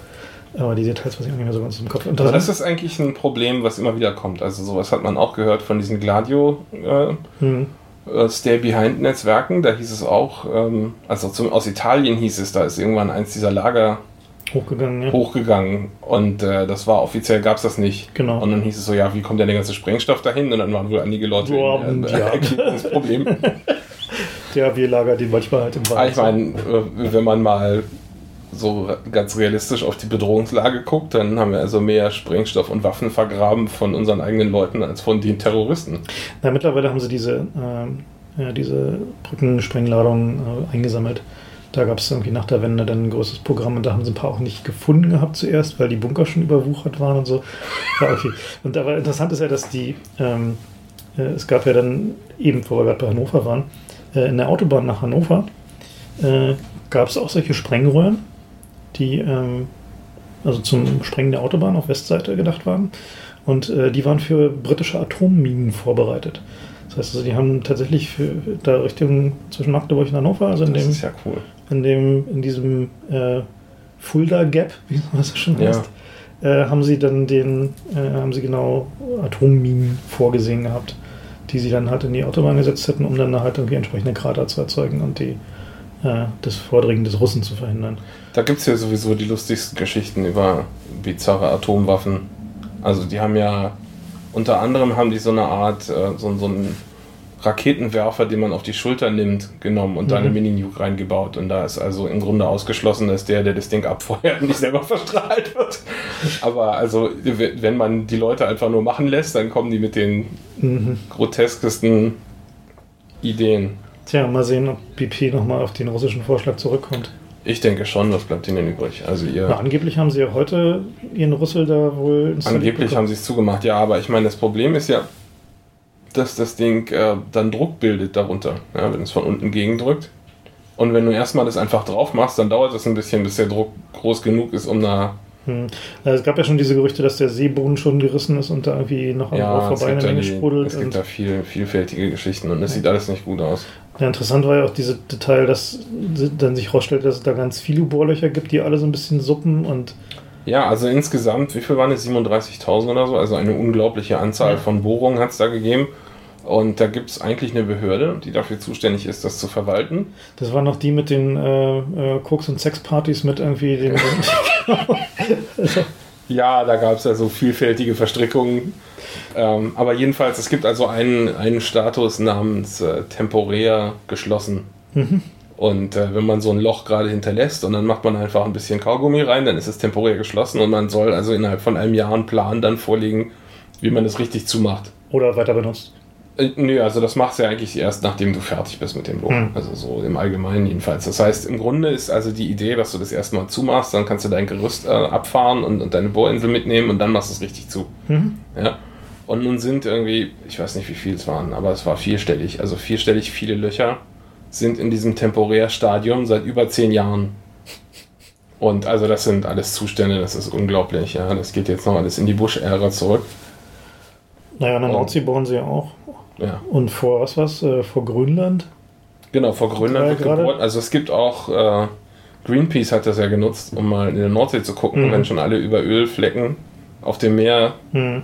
Aber die Details weiß ich auch nicht mehr so ganz im Kopf. Und Also das ist eigentlich ein Problem, was immer wieder kommt. Also sowas hat man auch gehört von diesen Gladio äh, hm, Stay-Behind-Netzwerken, da hieß es auch, ähm, also zum, aus Italien hieß es, da ist irgendwann eins dieser Lager Hochgegangen, ja. hochgegangen und äh, das war offiziell, gab es das nicht. Genau. Und dann hieß es so, ja, wie kommt denn der ganze Sprengstoff dahin? Und dann waren wohl einige Leute Boah, in, ja. *laughs* das Problem. *laughs* Ja, wir lagern die manchmal halt im Aber Wald. ich meine, äh, wenn man mal so ganz realistisch auf die Bedrohungslage guckt, dann haben wir also mehr Sprengstoff und Waffen vergraben von unseren eigenen Leuten als von den Terroristen. Na, mittlerweile haben sie diese, ja, diese Brückensprengladungen äh, eingesammelt. Da gab es irgendwie nach der Wende dann ein größeres Programm und da haben sie ein paar auch nicht gefunden gehabt zuerst, weil die Bunker schon überwuchert waren und so. *laughs* Ja, okay. Und aber interessant ist ja, dass die, ähm, äh, es gab ja dann eben, wo wir gerade bei Hannover waren, äh, in der Autobahn nach Hannover äh, gab es auch solche Sprengröhren, die ähm, also zum Sprengen der Autobahn auf Westseite gedacht waren. Und äh, die waren für britische Atomminen vorbereitet. Das heißt also, die haben tatsächlich für, da Richtung zwischen Magdeburg und Hannover, also in Das dem, ist ja cool. in dem, in diesem äh, Fulda Gap, wie *laughs* man das schon Ja. heißt, äh, haben sie dann den, äh, haben sie genau Atomminen vorgesehen gehabt, die sie dann halt in die Autobahn gesetzt hätten, um dann halt irgendwie entsprechende Krater zu erzeugen und die, das Vordringen des Russen zu verhindern. Da gibt es ja sowieso die lustigsten Geschichten über bizarre Atomwaffen. Also die haben ja, unter anderem haben die so eine Art, äh, so, so einen Raketenwerfer, den man auf die Schulter nimmt, genommen und da eine Mhm. Mini-Nuke reingebaut. Und da ist also im Grunde ausgeschlossen, dass der, der das Ding abfeuert, *laughs* nicht selber verstrahlt wird. Aber also, wenn man die Leute einfach nur machen lässt, dann kommen die mit den Mhm. groteskesten Ideen. Tja, mal sehen, ob BP nochmal auf den russischen Vorschlag zurückkommt. Ich denke schon, was bleibt ihnen übrig? Also ihr. Na, angeblich haben sie ja heute ihren Rüssel da wohl Angeblich haben sie es zugemacht, ja, aber ich meine, das Problem ist ja, dass das Ding äh, dann Druck bildet darunter, ja, wenn es von unten gegendrückt. Und wenn du erstmal das einfach drauf machst, dann dauert es ein bisschen, bis der Druck groß genug ist, um da. Hm. Also es gab ja schon diese Gerüchte, dass der Seeboden schon gerissen ist und da irgendwie noch Ja, es vorbei eine Menge die, sprudelt. es gibt da viel, vielfältige Geschichten und es sieht alles nicht gut aus. ja, interessant war ja auch diese Detail, dass dann sich herausstellt, dass es da ganz viele Bohrlöcher gibt, die alle so ein bisschen suppen und Ja, also insgesamt, wie viel waren es? 37.000 oder so? Also eine unglaubliche Anzahl Ja. von Bohrungen hat es da gegeben. Und da gibt es eigentlich eine Behörde, die dafür zuständig ist, das zu verwalten. das waren noch die mit den äh, äh, Koks- und Sexpartys mit irgendwie den. *laughs* *laughs* Ja, da gab es ja so vielfältige Verstrickungen. Ähm, aber jedenfalls, es gibt also einen, einen Status namens äh, temporär geschlossen. Mhm. Und äh, wenn man so ein Loch gerade hinterlässt und dann macht man einfach ein bisschen Kaugummi rein, dann ist es temporär geschlossen und man soll also innerhalb von einem Jahr einen Plan dann vorlegen, wie man das richtig zumacht. oder weiter benutzt. Äh, nö, also das machst du ja eigentlich erst, nachdem du fertig bist mit dem Loch. Hm. Also so im Allgemeinen jedenfalls. Das heißt, im Grunde ist also die Idee, dass du das erstmal zumachst, dann kannst du dein Gerüst äh, abfahren und, und deine Bohrinsel mitnehmen und dann machst du es richtig zu. Mhm. Ja. Und nun sind irgendwie, ich weiß nicht, wie viel es waren, aber es war vierstellig. Also vierstellig viele Löcher sind in diesem Temporärstadium seit über zehn Jahren. Und also das sind alles Zustände, das ist unglaublich. Ja, das geht jetzt noch alles in die Bush-Ära zurück. Naja, an der. Nordsee bohren sie ja auch. Ja. Und vor was was? Äh, vor Grönland? Genau, vor Grönland wird gerade- gebohrt. Also es gibt auch, äh, Greenpeace hat das ja genutzt, um mal in der Nordsee zu gucken, Mhm. wenn schon alle über Ölflecken auf dem Meer Hm.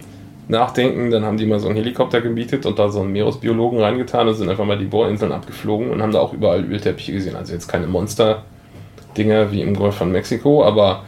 nachdenken, dann haben die mal so einen Helikopter gemietet und da so einen Meeresbiologen reingetan und sind einfach mal die Bohrinseln abgeflogen und haben da auch überall Ölteppiche gesehen. Also jetzt keine Monster-Dinger wie im Golf von Mexiko, aber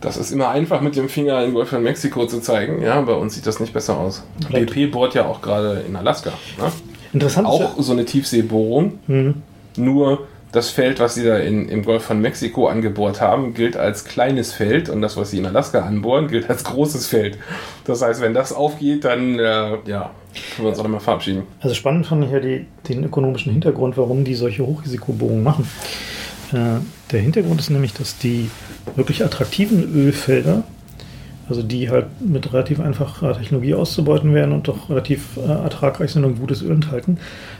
das ist immer einfach mit dem Finger in Golf von Mexiko zu zeigen. Ja, bei uns sieht das nicht besser aus. Vielleicht- BP bohrt ja auch gerade in Alaska. Ne? Interessant Auch so eine Tiefseebohrung. ja, hm. Nur das Feld, was sie da in, im Golf von Mexiko angebohrt haben, gilt als kleines Feld und das, was sie in Alaska anbohren, gilt als großes Feld. Das heißt, wenn das aufgeht, dann äh, ja, können wir uns auch nochmal verabschieden. Also spannend fand ich ja die, den ökonomischen Hintergrund, warum die solche Hochrisikobohrungen machen. Äh, der Hintergrund ist nämlich, dass die wirklich attraktiven Ölfelder, also die halt mit relativ einfacher Technologie auszubeuten werden und doch relativ äh, ertragreich sind und gutes Öl enthalten,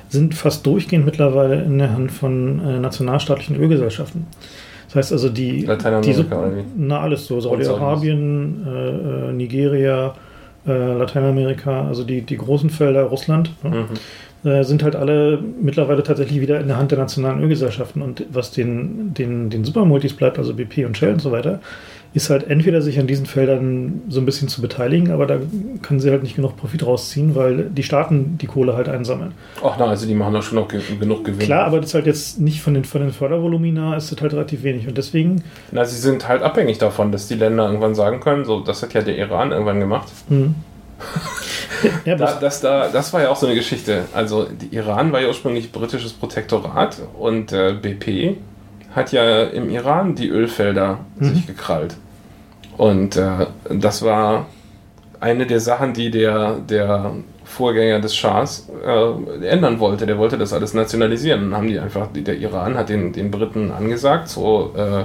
sind fast durchgehend mittlerweile in der Hand von äh, nationalstaatlichen Ölgesellschaften. Das heißt also die, Lateinamerika wie? na alles so, Saudi-Arabien, äh, äh, Nigeria, äh, Lateinamerika, also die, die großen Felder, Russland, ne? Mhm. Sind halt alle mittlerweile tatsächlich wieder in der Hand der nationalen Ölgesellschaften. Und was den, den, den Supermultis bleibt, also BP und Shell und so weiter, ist halt entweder sich an diesen Feldern so ein bisschen zu beteiligen, aber da können sie halt nicht genug Profit rausziehen, weil die Staaten die Kohle halt einsammeln. Ach na, also die machen da schon noch ge genug Gewinn. Klar, aber das ist halt jetzt nicht von den, von den Fördervolumina ist das halt relativ wenig und deswegen. Na, sie sind halt abhängig davon, dass die Länder irgendwann sagen können, so, das hat ja der Iran irgendwann gemacht. Hm. Ja, da, das, da, das war ja auch so eine Geschichte. Also, Iran war ja ursprünglich britisches Protektorat und äh, BP hat ja im Iran die Ölfelder mhm. sich gekrallt. Und äh, das war eine der Sachen, die der, der Vorgänger des Schahs äh, ändern wollte. Der wollte das alles nationalisieren. Dann haben die einfach, der Iran hat den, den Briten angesagt, so äh,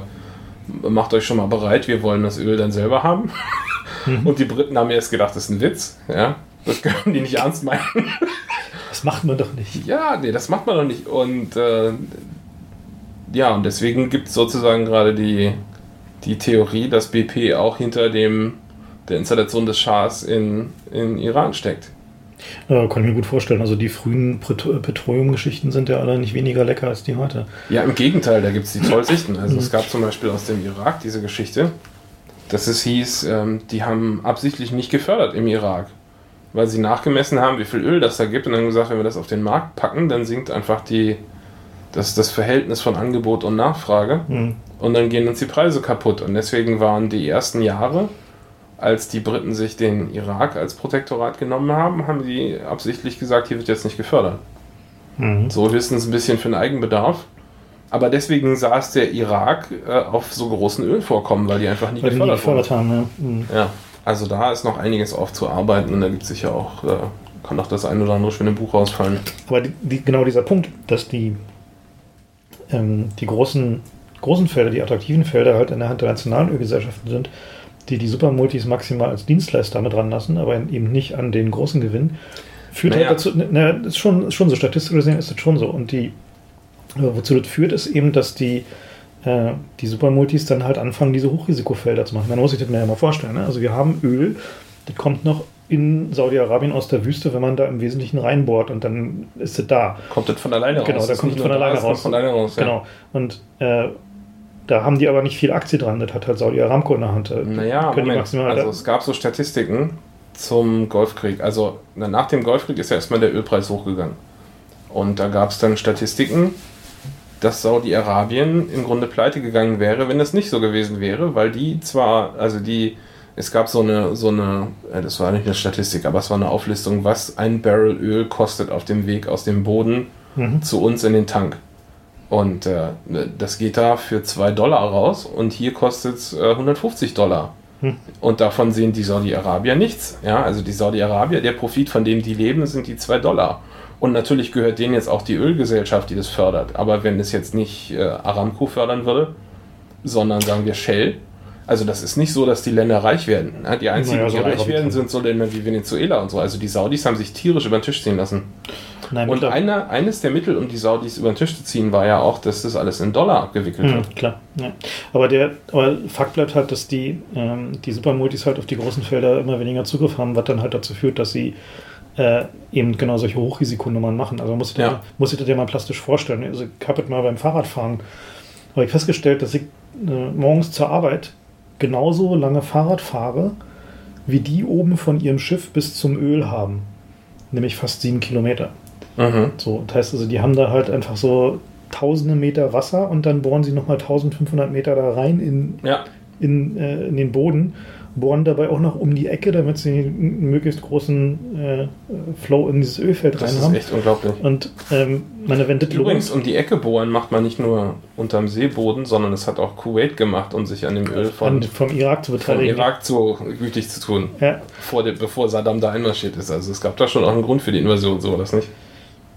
macht euch schon mal bereit, wir wollen das Öl dann selber haben. *laughs* Mhm. Und die Briten haben erst gedacht, das ist ein Witz. Ja? Das können die nicht ernst meinen. *laughs* Das macht man doch nicht. Ja, nee, das macht man doch nicht. Und äh, ja, und deswegen gibt es sozusagen gerade die, die Theorie, dass BP auch hinter dem, der Installation des Schahs in, in Iran steckt. Ja, kann ich mir gut vorstellen. Also die frühen Petroleum-Geschichten sind ja alle nicht weniger lecker als die heute. Ja, im Gegenteil, da gibt es die tollsten. Also es gab zum Beispiel aus dem Irak diese Geschichte, dass es hieß, ähm, die haben absichtlich nicht gefördert im Irak, weil sie nachgemessen haben, wie viel Öl das da gibt und dann gesagt, wenn wir das auf den Markt packen, dann sinkt einfach die, das, das Verhältnis von Angebot und Nachfrage mhm. und dann gehen uns die Preise kaputt. Und deswegen waren die ersten Jahre, als die Briten sich den Irak als Protektorat genommen haben, haben die absichtlich gesagt, hier wird jetzt nicht gefördert. Mhm. So höchstens ein bisschen für den Eigenbedarf. Aber deswegen saß der Irak äh, auf so großen Ölvorkommen, weil die einfach nie weil gefördert, nie gefördert haben. Ja. Mhm. ja. also da ist noch einiges aufzuarbeiten und da gibt es sicher auch, äh, kann auch das ein oder andere schöne Buch rausfallen. Aber die, die, genau dieser Punkt, dass die ähm, die großen, großen Felder, die attraktiven Felder halt in der Hand der nationalen Ölgesellschaften sind, die die Supermultis maximal als Dienstleister mit dran lassen, aber eben nicht an den großen Gewinn, führt halt naja. halt dazu, naja, ist schon, ist schon so, statistisch gesehen ist das schon so. Und die, wozu das führt, ist eben, dass die, äh, die Supermultis dann halt anfangen, diese Hochrisikofelder zu machen. Man muss sich das mir ja mal vorstellen. Ne? Also wir haben Öl, das kommt noch in Saudi-Arabien aus der Wüste, wenn man da im Wesentlichen reinbohrt und dann ist es da. Kommt das von alleine genau, raus? Genau, da kommt es von alleine raus. Von alleine raus ja. Genau. Und äh, da haben die aber nicht viel Aktie dran, das hat halt Saudi Aramco in der Hand. Naja, Moment, also es gab so Statistiken zum Golfkrieg. Also nach dem Golfkrieg ist ja erstmal der Ölpreis hochgegangen. Und da gab es dann Statistiken, dass Saudi-Arabien im Grunde pleite gegangen wäre, wenn das nicht so gewesen wäre, weil die zwar, also die es gab so eine, so eine, das war nicht eine Statistik, aber es war eine Auflistung, was ein Barrel Öl kostet auf dem Weg aus dem Boden mhm. zu uns in den Tank. Und äh, das geht da für 2 Dollar raus und hier kostet es äh, 150 Dollar. Mhm. Und davon sehen die Saudi-Arabier nichts. Ja, also die Saudi-Arabier, der Profit, von dem die leben, sind die 2 Dollar. Und natürlich gehört denen jetzt auch die Ölgesellschaft, die das fördert. Aber wenn es jetzt nicht äh, Aramco fördern würde, sondern sagen wir Shell, also das ist nicht so, dass die Länder reich werden. Die einzigen, naja, die reich werden, sind so Länder wie Venezuela und so. Also die Saudis haben sich tierisch über den Tisch ziehen lassen. Nein, und eine, eines der Mittel, um die Saudis über den Tisch zu ziehen, war ja auch, dass das alles in Dollar abgewickelt mhm, wird. Klar, ja. Aber der aber Fakt bleibt halt, dass die, ähm, die Supermultis halt auf die großen Felder immer weniger Zugriff haben, was dann halt dazu führt, dass sie äh, eben genau solche Hochrisikonummern machen. Also muss sich, ja. muss sich das ja mal plastisch vorstellen. Also ich habe mal beim Fahrradfahren habe ich festgestellt, dass ich äh, morgens zur Arbeit genauso lange Fahrrad fahre, wie die oben von ihrem Schiff bis zum Öl haben. Nämlich fast sieben Kilometer. Mhm. So, das heißt also, die haben da halt einfach so tausende Meter Wasser und dann bohren sie nochmal 1500 Meter da rein in, ja. In, äh, in den Boden bohren dabei auch noch um die Ecke, damit sie einen möglichst großen äh, Flow in dieses Ölfeld rein haben. Das ist echt unglaublich. Und ähm, meine, wenn das Übrigens, um die Ecke bohren macht man nicht nur unterm Seeboden, sondern es hat auch Kuwait gemacht, um sich an dem Öl von, vom Irak zu beteiligen. Vom Irak zu gütig zu tun, ja. vor der, bevor Saddam da einmarschiert ist. Also es gab da schon auch einen Grund für die Invasion, so war das nicht.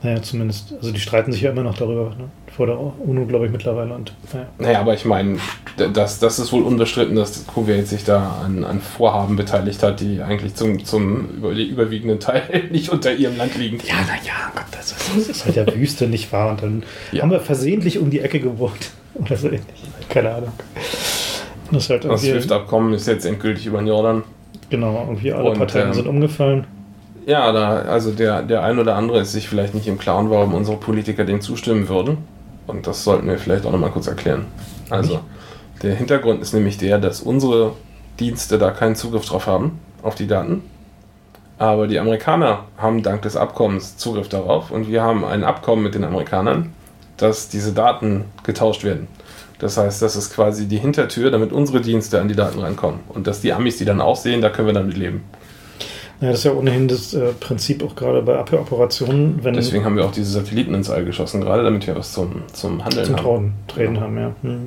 Naja, zumindest. Also die streiten sich ja immer noch darüber, ne? vor der UNO, glaube ich, mittlerweile. Und, naja. naja, aber ich meine, das, das ist wohl unbestritten, dass Kuwait sich da an, an Vorhaben beteiligt hat, die eigentlich zum, zum überwiegenden Teil *laughs* nicht unter ihrem Land liegen. Ja, naja, Gott, das ist, das ist halt der Wüste, nicht wahr? Und dann ja. haben wir versehentlich um die Ecke gebohrt. *laughs* Oder so ähnlich. Keine Ahnung. Das, halt das SWIFT-Abkommen ist jetzt endgültig über den Jordan. Genau, irgendwie alle Und, Parteien ähm, sind umgefallen. Ja, da, also der, der ein oder andere ist sich vielleicht nicht im Klaren, warum unsere Politiker dem zustimmen würden. Und das sollten wir vielleicht auch nochmal kurz erklären. Also, Der Hintergrund ist nämlich der, dass unsere Dienste da keinen Zugriff drauf haben, auf die Daten. Aber die Amerikaner haben dank des Abkommens Zugriff darauf und wir haben ein Abkommen mit den Amerikanern, dass diese Daten getauscht werden. Das heißt, das ist quasi die Hintertür, damit unsere Dienste an die Daten rankommen. Und dass die Amis die dann auch sehen, da können wir damit leben. Ja, das ist ja ohnehin das äh, Prinzip auch gerade bei Abhöroperationen. Wenn Deswegen haben wir auch diese Satelliten ins All geschossen, gerade damit wir was zum, zum Handeln zum haben. Trauen, Treten haben, ja. Hm.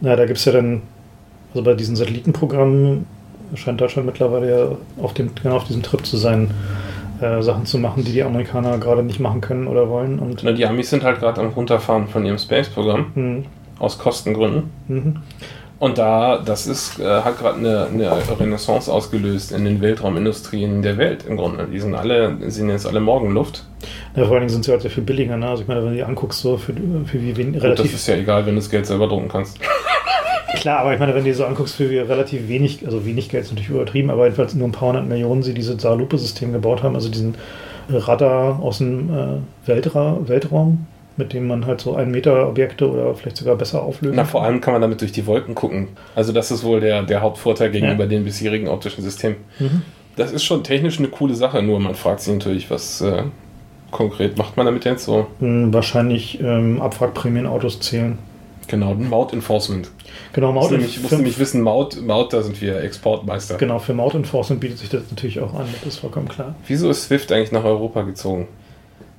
Na, da gibt es ja dann, also bei diesen Satellitenprogrammen scheint Deutschland mittlerweile ja auf, dem, genau auf diesem Trip zu sein, äh, Sachen zu machen, die die Amerikaner gerade nicht machen können oder wollen. Und Na, die Amis sind halt gerade am Runterfahren von ihrem Space-Programm, hm, aus Kostengründen. mhm. Und da, das ist, äh, hat gerade eine, eine Renaissance ausgelöst in den Weltraumindustrien der Welt im Grunde. Die sind alle, sind jetzt alle Morgenluft. ja, vor allen Dingen sind sie halt sehr viel billiger. Ne? Also ich meine, wenn du die anguckst, so für, für wie wen, Und das relativ ist ja egal, wenn du das Geld selber drucken kannst. *laughs* Klar, aber ich meine, wenn du dir so anguckst, für wie relativ wenig, also wenig Geld ist natürlich übertrieben, aber jedenfalls nur ein paar hundert Millionen sie dieses Saarlupe-System gebaut haben, also diesen äh, Radar aus dem äh, Weltra Weltraum, mit dem man halt so ein Meter Objekte oder vielleicht sogar besser auflösen Na, vor allem kann man damit durch die Wolken gucken. Also das ist wohl der, der Hauptvorteil gegenüber Ja. den bisherigen optischen Systemen. Mhm. Das ist schon technisch eine coole Sache, nur man fragt sich natürlich, was äh, konkret macht man damit jetzt so? Hm, Wahrscheinlich ähm, Abwrackprämienautos zählen. Genau, Maut Enforcement. Genau, Maut ich musste nämlich wissen, Maut, Maut, da sind wir Exportmeister. Genau, für Maut Enforcement bietet sich das natürlich auch an, das ist vollkommen klar. Wieso ist Swift eigentlich nach Europa gezogen?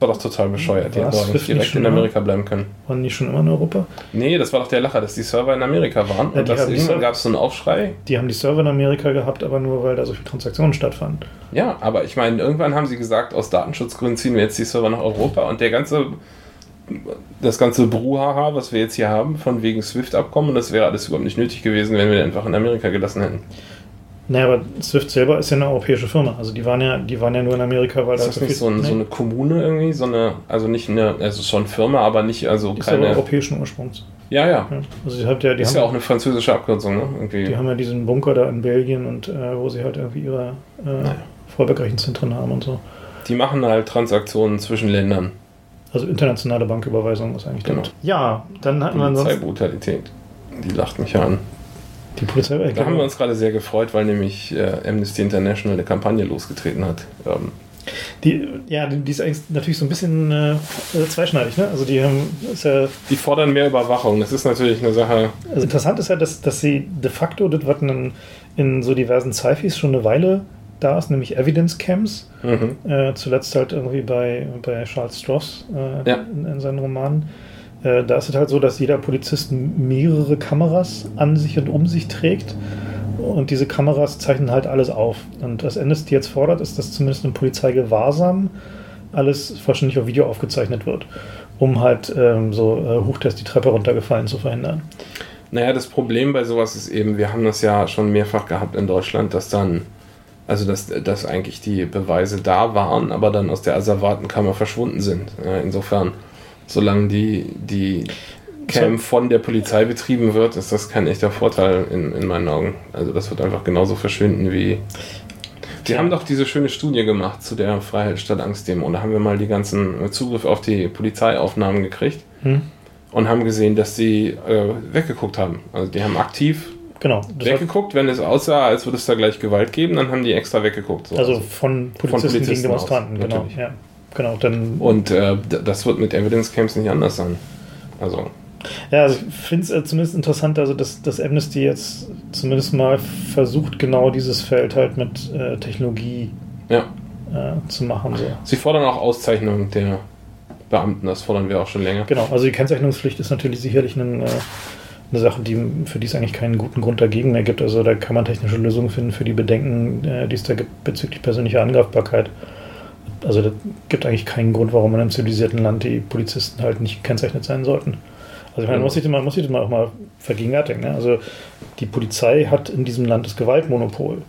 War doch total bescheuert. Die hätten doch nicht direkt nicht in immer? Amerika bleiben können. Waren die schon immer in Europa? Nee, das war doch der Lacher, dass die Server in Amerika waren. Ja, und das, irgendwann gab es so einen Aufschrei. Die haben die Server in Amerika gehabt, aber nur weil da so viele Transaktionen stattfanden. Ja, aber ich meine, irgendwann haben sie gesagt, aus Datenschutzgründen ziehen wir jetzt die Server nach Europa und der ganze, das ganze Bruhaha, was wir jetzt hier haben, von wegen SWIFT-Abkommen, das wäre alles überhaupt nicht nötig gewesen, wenn wir den einfach in Amerika gelassen hätten. Naja, aber Swift selber ist ja eine europäische Firma. Also die waren ja, die waren ja nur in Amerika, weil Ist da das nicht so, ein, nee, so eine Kommune irgendwie? So eine, also nicht eine, also schon Firma, aber nicht, also ist aber keine. europäischen Ursprungs. Ja, ja. Ja. Also die, hat ja, die, Ist haben, ja auch eine französische Abkürzung, ne? Irgendwie. die haben ja diesen Bunker da in Belgien und äh, wo sie halt irgendwie ihre äh, Naja. Vollbergrechenzentren haben und so. Die machen halt Transaktionen zwischen Ländern. Also internationale Banküberweisung ist eigentlich Genau. damit. Ja, dann hatten wir ansonsten Polizeibrutalität. Die lacht mich ja an. Die Polizei. ich Da haben wir uns gerade sehr gefreut, weil nämlich äh, Amnesty International eine Kampagne losgetreten hat. Ähm, die, ja, die, ist eigentlich natürlich so ein bisschen äh, äh, zweischneidig. Ne? Also die haben, ja die fordern mehr Überwachung. Das ist natürlich eine Sache. Also interessant ist ja, dass, dass sie de facto, das was in, in so diversen Sci-Fis schon eine Weile da ist, nämlich Evidence Camps. Mhm. Äh, zuletzt halt irgendwie bei, bei Charles Stross äh, Ja. in, in seinen Romanen. Äh, da ist es halt so, dass jeder Polizist mehrere Kameras an sich und um sich trägt. Und diese Kameras zeichnen halt alles auf. Und was Amnesty jetzt fordert, ist, dass zumindest im Polizeigewahrsam alles vollständig auf Video aufgezeichnet wird, um halt ähm, so äh, Hochtest die Treppe runtergefallen zu verhindern. Naja, das Problem bei sowas ist eben, wir haben das ja schon mehrfach gehabt in Deutschland, dass dann, also dass, dass eigentlich die Beweise da waren, aber dann aus der Asservatenkammer verschwunden sind. Äh, insofern, solange die, die Cam von der Polizei betrieben wird, ist das kein echter Vorteil in, in meinen Augen. Also das wird einfach genauso verschwinden wie. Tja. haben doch diese schöne Studie gemacht zu der Freiheit statt Angst-Demo. Und da haben wir mal die ganzen Zugriff auf die Polizeiaufnahmen gekriegt Hm? und haben gesehen, dass sie äh, weggeguckt haben. Also die haben aktiv Genau. Weggeguckt, wenn es aussah, als würde es da gleich Gewalt geben, dann haben die extra weggeguckt. So. also von Polizisten, gegen Polizisten Demonstranten, aus, genau. Ja. Genau, dann. und äh, das wird mit Evidence Camps nicht anders sein. Also Ja, also ich finde es äh, zumindest interessant, also dass, dass Amnesty jetzt zumindest mal versucht, genau dieses Feld halt mit äh, Technologie ja, äh, zu machen. So. sie fordern auch Auszeichnung der Beamten, das fordern wir auch schon länger. Genau, also die Kennzeichnungspflicht ist natürlich sicherlich ein, äh, eine Sache, die, für die es eigentlich keinen guten Grund dagegen mehr gibt. Also da kann man technische Lösungen finden für die Bedenken, die es da gibt bezüglich persönlicher Angreifbarkeit. Also da gibt eigentlich keinen Grund, warum in einem zivilisierten Land die Polizisten halt nicht gekennzeichnet sein sollten. Also ich meine, man muss sich das mal, muss sich das mal auch mal vergegenwärtigen. Ne? Also die Polizei hat in diesem Land das Gewaltmonopol.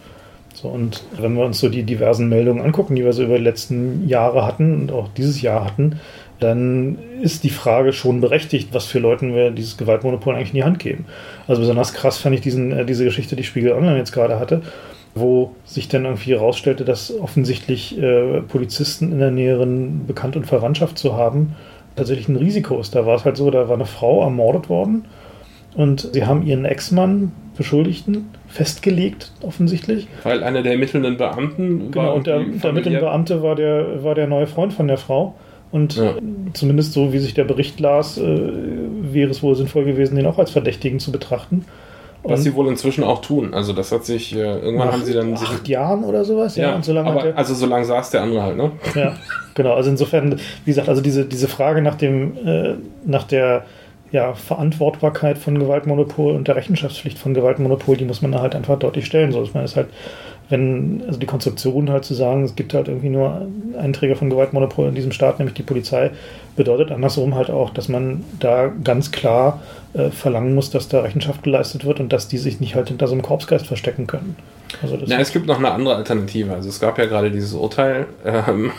So, und wenn wir uns so die diversen Meldungen angucken, die wir so über die letzten Jahre hatten und auch dieses Jahr hatten, dann ist die Frage schon berechtigt, was für Leuten wir dieses Gewaltmonopol eigentlich in die Hand geben. Also besonders krass fand ich diesen, äh, diese Geschichte, die Spiegel Online jetzt gerade hatte, wo sich dann irgendwie herausstellte, dass offensichtlich äh, Polizisten in der näheren Bekannt- und Verwandtschaft zu haben, tatsächlich ein Risiko ist. Da war es halt so, da war eine Frau ermordet worden und sie haben ihren Ex-Mann, Beschuldigten, festgelegt, offensichtlich. Weil einer der ermittelnden Beamten Genau, war. und der, der ermittelnde Beamte war der, war der neue Freund von der Frau. Und Ja. zumindest so, wie sich der Bericht las, äh, wäre es wohl sinnvoll gewesen, den auch als Verdächtigen zu betrachten. Was Und sie wohl inzwischen auch tun. Also das hat sich, äh, irgendwann nach haben sie dann sich. acht Jahren oder sowas, ja, und so lange aber der, also so lange saß der andere halt, ne? Ja, genau. Also insofern, wie gesagt, also diese, diese Frage nach dem, äh, nach der ja, Verantwortbarkeit von Gewaltmonopol und der Rechenschaftspflicht von Gewaltmonopol, die muss man da halt einfach deutlich stellen. So, ich meine, es ist halt, wenn, also die Konstruktion halt zu sagen, es gibt halt irgendwie nur einen Träger von Gewaltmonopol in diesem Staat, nämlich die Polizei, bedeutet andersrum halt auch, dass man da ganz klar äh, verlangen muss, dass da Rechenschaft geleistet wird und dass die sich nicht halt hinter so einem Korpsgeist verstecken können. Also das Na, es gibt noch eine andere Alternative. Also es gab ja gerade dieses Urteil ähm,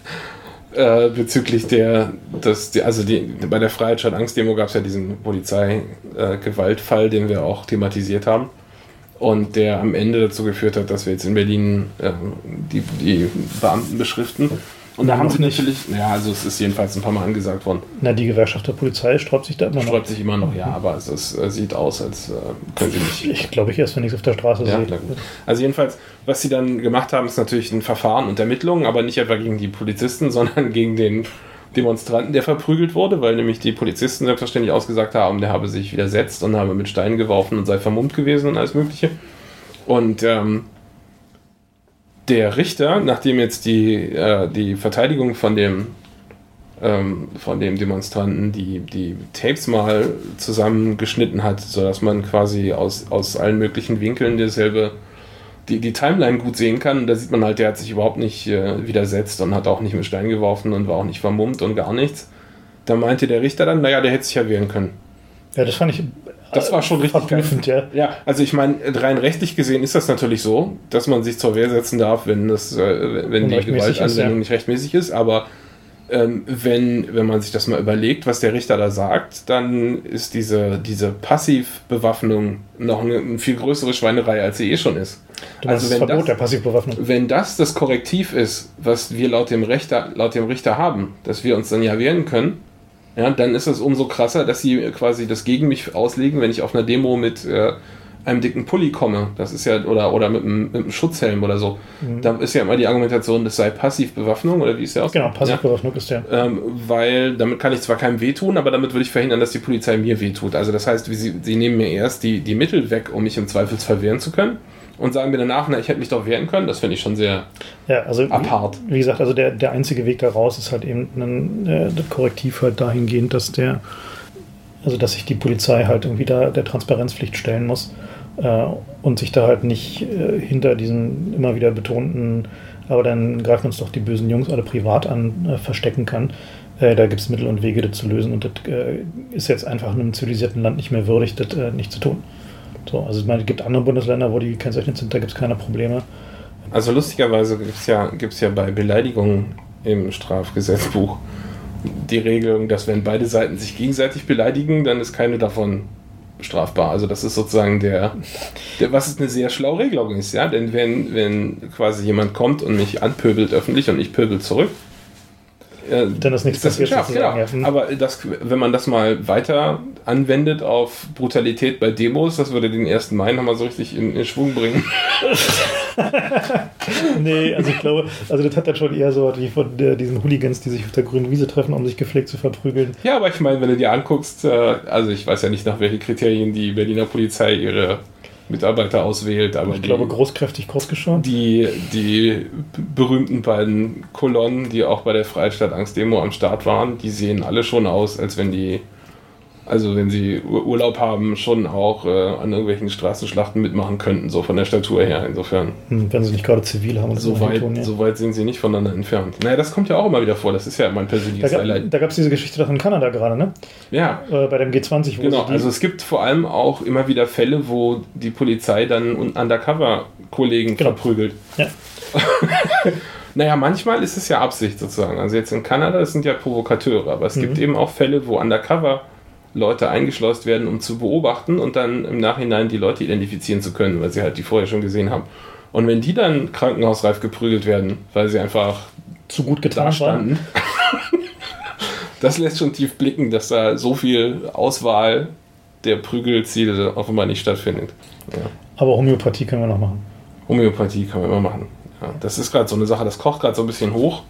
*laughs* äh, bezüglich der, das, die, also die, bei der Freiheit statt Angst-Demo gab es ja diesen Polizei-Gewaltfall, den wir auch thematisiert haben. Und der am Ende dazu geführt hat, dass wir jetzt in Berlin äh, die, die Beamten beschriften. Und da haben sie nicht. natürlich, ja, also es ist jedenfalls ein paar Mal angesagt worden. Na, die Gewerkschaft der Polizei sträubt sich da immer noch. Sträubt sich immer noch, ja, aber es ist, äh, sieht aus, als äh, können sie nicht Ich glaube ich erst, wenn ich es auf der Straße Ja, sehe. Also jedenfalls, was sie dann gemacht haben, ist natürlich ein Verfahren und Ermittlungen, aber nicht etwa gegen die Polizisten, *laughs* sondern gegen den Demonstranten, der verprügelt wurde, weil nämlich die Polizisten selbstverständlich ausgesagt haben, der habe sich widersetzt und habe mit Steinen geworfen und sei vermummt gewesen und alles Mögliche. Und ähm, der Richter, nachdem jetzt die, äh, die Verteidigung von dem, ähm, von dem Demonstranten die, die Tapes mal zusammengeschnitten hat, sodass man quasi aus, aus allen möglichen Winkeln derselbe die, die Timeline gut sehen kann. Und da sieht man halt, der hat sich überhaupt nicht äh, widersetzt und hat auch nicht mit Stein geworfen und war auch nicht vermummt und gar nichts. Da meinte der Richter dann, naja, der hätte sich ja wehren können. Ja, das fand ich. Das war schon richtig verblüffend, ja. Ja, also ich meine, rein rechtlich gesehen ist das natürlich so, dass man sich zur Wehr setzen darf, wenn das, äh, wenn die Unrechtmäßig ist, Gewaltanwendung ja. nicht rechtmäßig ist, aber ähm, wenn, wenn man sich das mal überlegt, was der Richter da sagt, dann ist diese, diese Passivbewaffnung noch eine, eine viel größere Schweinerei, als sie eh schon ist. Du Also das wenn Verbot das- der Passivbewaffnung. Wenn das das Korrektiv ist, was wir laut dem, Richter, laut dem Richter haben, dass wir uns dann ja wehren können, ja, dann ist es umso krasser, dass sie quasi das gegen mich auslegen, wenn ich auf einer Demo mit äh, einem dicken Pulli komme. Das ist ja, oder, oder mit, einem, mit einem Schutzhelm oder so. Da ist ja immer die Argumentation, das sei Passivbewaffnung, oder wie ist der aus? Genau, Passivbewaffnung ist der. Ähm, weil damit kann ich zwar keinem wehtun, aber damit würde ich verhindern, dass die Polizei mir wehtut. Also das heißt, wie sie, sie nehmen mir erst die, die Mittel weg, um mich im Zweifelsfall wehren zu können und sagen mir danach, na, ich hätte mich doch wehren können. Das finde ich schon sehr Ja, also apart. wie gesagt, also der, der einzige Weg da raus ist halt eben ein, äh, das Korrektiv halt dahingehend, dass der, also dass sich die Polizei halt irgendwie da der Transparenzpflicht stellen muss äh, und sich da halt nicht äh, hinter diesen immer wieder betonten, aber dann greifen uns doch die bösen Jungs alle privat an, äh, verstecken kann. Äh, da gibt es Mittel und Wege, das zu lösen und das äh, ist jetzt einfach einem zivilisierten Land nicht mehr würdig, das äh, nicht zu tun. So, also meine, es gibt andere Bundesländer, wo die gekennzeichnet sind, da gibt es keine Probleme. Also lustigerweise gibt es ja, gibt's ja bei Beleidigungen im Strafgesetzbuch die Regelung, dass wenn beide Seiten sich gegenseitig beleidigen, dann ist keine davon strafbar. Also das ist sozusagen der, der was ist eine sehr schlaue Regelung ist, ja. Denn wenn, wenn quasi jemand kommt und mich anpöbelt öffentlich und ich pöbel zurück, äh, Dann ist nichts das passiert, geschafft, genau. Aber das, wenn man das mal weiter anwendet auf Brutalität bei Demos, das würde den 1. Mai nochmal so richtig in, in Schwung bringen. *laughs* *laughs* Nee, also ich glaube, also das hat dann schon eher so wie von der, diesen Hooligans, die sich auf der grünen Wiese treffen, um sich gepflegt zu verprügeln. Ja, aber ich meine, wenn du dir anguckst, äh, also ich weiß ja nicht, nach welchen Kriterien die Berliner Polizei ihre Mitarbeiter auswählt, aber Ich die, glaube, großkräftig großgeschaut. die, die berühmten beiden Kolonnen, die auch bei der Freistadt Angst Demo am Start waren, die sehen alle schon aus, als wenn die, also wenn sie Ur- Urlaub haben, schon auch äh, an irgendwelchen Straßenschlachten mitmachen könnten, so von der Statur her. Insofern, Hm, wenn sie nicht gerade zivil haben. und so weit, tun, ja. so weit sind sie nicht voneinander entfernt. Naja, das kommt ja auch immer wieder vor, das ist ja mein persönliches Highlight. da gab es diese Geschichte doch in Kanada gerade, ne? Ja, Äh, bei dem G20, wo Genau, also es gibt vor allem auch immer wieder Fälle, wo die Polizei dann un- Undercover-Kollegen Genau. verprügelt. Ja. *laughs* Naja, manchmal ist es ja Absicht sozusagen. Also jetzt in Kanada, das sind ja Provokateure, aber es Mhm. gibt eben auch Fälle, wo Undercover-Leute eingeschleust werden, um zu beobachten und dann im Nachhinein die Leute identifizieren zu können, weil sie halt die vorher schon gesehen haben. Und wenn die dann krankenhausreif geprügelt werden, weil sie einfach zu gut getan standen, *laughs* das lässt schon tief blicken, dass da so viel Auswahl der Prügelziele offenbar nicht stattfindet. Ja. Aber Homöopathie können wir noch machen. Homöopathie kann man immer machen. Ja, das ist gerade so eine Sache, das kocht gerade so ein bisschen hoch,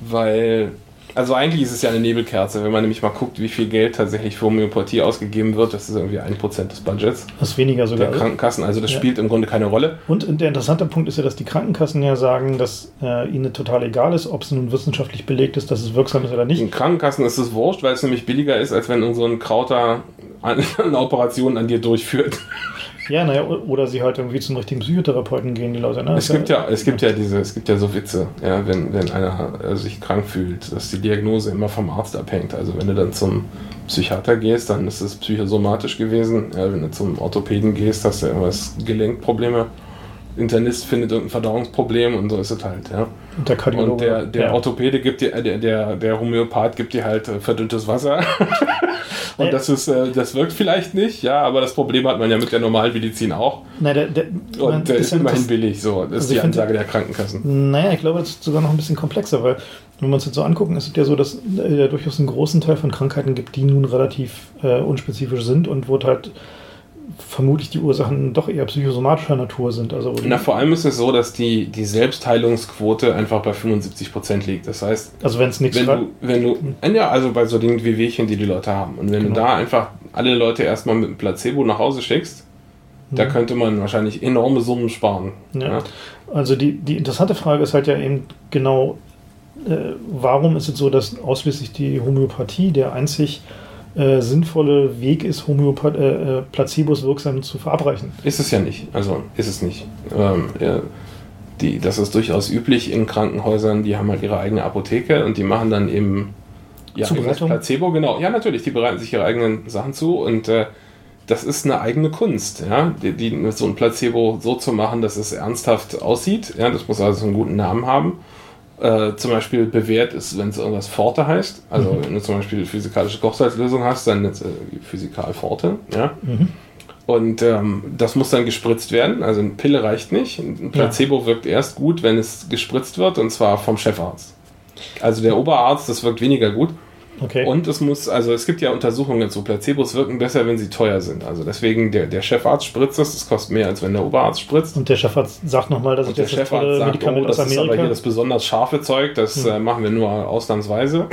weil also eigentlich ist es ja eine Nebelkerze, wenn man nämlich mal guckt, wie viel Geld tatsächlich für Homöopathie ausgegeben wird. Das ist irgendwie ein Prozent des Budgets. Das ist weniger sogar. Der Krankenkassen, also das ja. spielt im Grunde keine Rolle. Und der interessante Punkt ist ja, dass die Krankenkassen ja sagen, dass äh, ihnen total egal ist, ob es nun wissenschaftlich belegt ist, dass es wirksam ist oder nicht. In Krankenkassen ist es wurscht, weil es nämlich billiger ist, als wenn so ein Krauter *laughs* eine Operation an dir durchführt. Ja, naja, oder sie halt irgendwie zum richtigen Psychotherapeuten gehen, die Leute. Ne? Es gibt ja, es gibt ja diese, es gibt ja so Witze, ja, wenn, wenn einer äh, sich krank fühlt, dass die Diagnose immer vom Arzt abhängt. Also wenn du dann zum Psychiater gehst, dann ist es psychosomatisch gewesen. Ja, wenn du zum Orthopäden gehst, hast du irgendwas Gelenkprobleme. Internist findet irgendein Verdauungsproblem und so ist es halt, ja. Und der Kardiologe. Und der, der ja. Orthopäde gibt dir, der, der, der Homöopath gibt dir halt äh, verdünntes Wasser. *laughs* Und das ist, äh, das wirkt vielleicht nicht, ja, aber das Problem hat man ja mit der normalen Medizin auch. Nein, der, der, und der ist, ist immerhin billig, so. Das also ist die Ansage der Krankenkassen. Naja, ich glaube, das ist sogar noch ein bisschen komplexer, weil wenn wir uns jetzt so angucken, ist es ja so, dass es äh, durchaus einen großen Teil von Krankheiten gibt, die nun relativ äh, unspezifisch sind und wo halt vermutlich die Ursachen doch eher psychosomatischer Natur sind. Also Na, vor allem ist es so, dass die, die Selbstheilungsquote einfach bei 75 Prozent liegt. Das heißt, also wenn es nichts wenn du, wenn du, ja, also bei so Dingen wie Wehchen, die die Leute haben. Und wenn genau. du da einfach alle Leute erstmal mit einem Placebo nach Hause schickst, mhm. da könnte man wahrscheinlich enorme Summen sparen. Ja. ja. Also die, die interessante Frage ist halt ja eben genau, äh, warum ist es so, dass ausschließlich die Homöopathie der einzig äh, sinnvolle Weg ist, Homöopath äh, äh, Placebos wirksam zu verabreichen. Ist es ja nicht. Also ist es nicht. Ähm, ja, die, das ist durchaus üblich in Krankenhäusern, die haben halt ihre eigene Apotheke und die machen dann eben ja, Placebo, genau. Ja, natürlich, die bereiten sich ihre eigenen Sachen zu und äh, das ist eine eigene Kunst, ja, die, die, so ein Placebo so zu machen, dass es ernsthaft aussieht. Ja, das muss also einen guten Namen haben äh, zum Beispiel bewährt ist, wenn es irgendwas Forte heißt. Also mhm. wenn du zum Beispiel physikalische Kochsalzlösung hast, dann äh, Physikal Forte. Ja? Mhm. Und ähm, das muss dann gespritzt werden. Also eine Pille reicht nicht. Ein Placebo ja. wirkt erst gut, wenn es gespritzt wird, und zwar vom Chefarzt. Also der Oberarzt, das wirkt weniger gut. Okay. Und es muss, also es gibt ja Untersuchungen zu Placebos wirken besser, wenn sie teuer sind. Also deswegen der, der Chefarzt spritzt das, das kostet mehr, als wenn der Oberarzt spritzt. Und der Chefarzt sagt nochmal, dass ich das der Chefarzt sagt, Medikament oh, das aus Amerika. ist aber hier das besonders scharfe Zeug, das hm. äh, machen wir nur ausnahmsweise.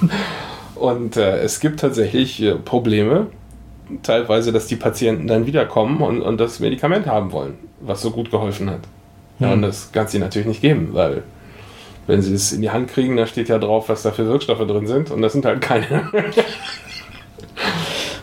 *laughs* und äh, es gibt tatsächlich äh, Probleme, teilweise, dass die Patienten dann wiederkommen und, und das Medikament haben wollen, was so gut geholfen hat. Hm. Ja, und das kann es ihnen natürlich nicht geben, weil wenn sie es in die Hand kriegen, da steht ja drauf, was da für Wirkstoffe drin sind und das sind halt keine. *laughs*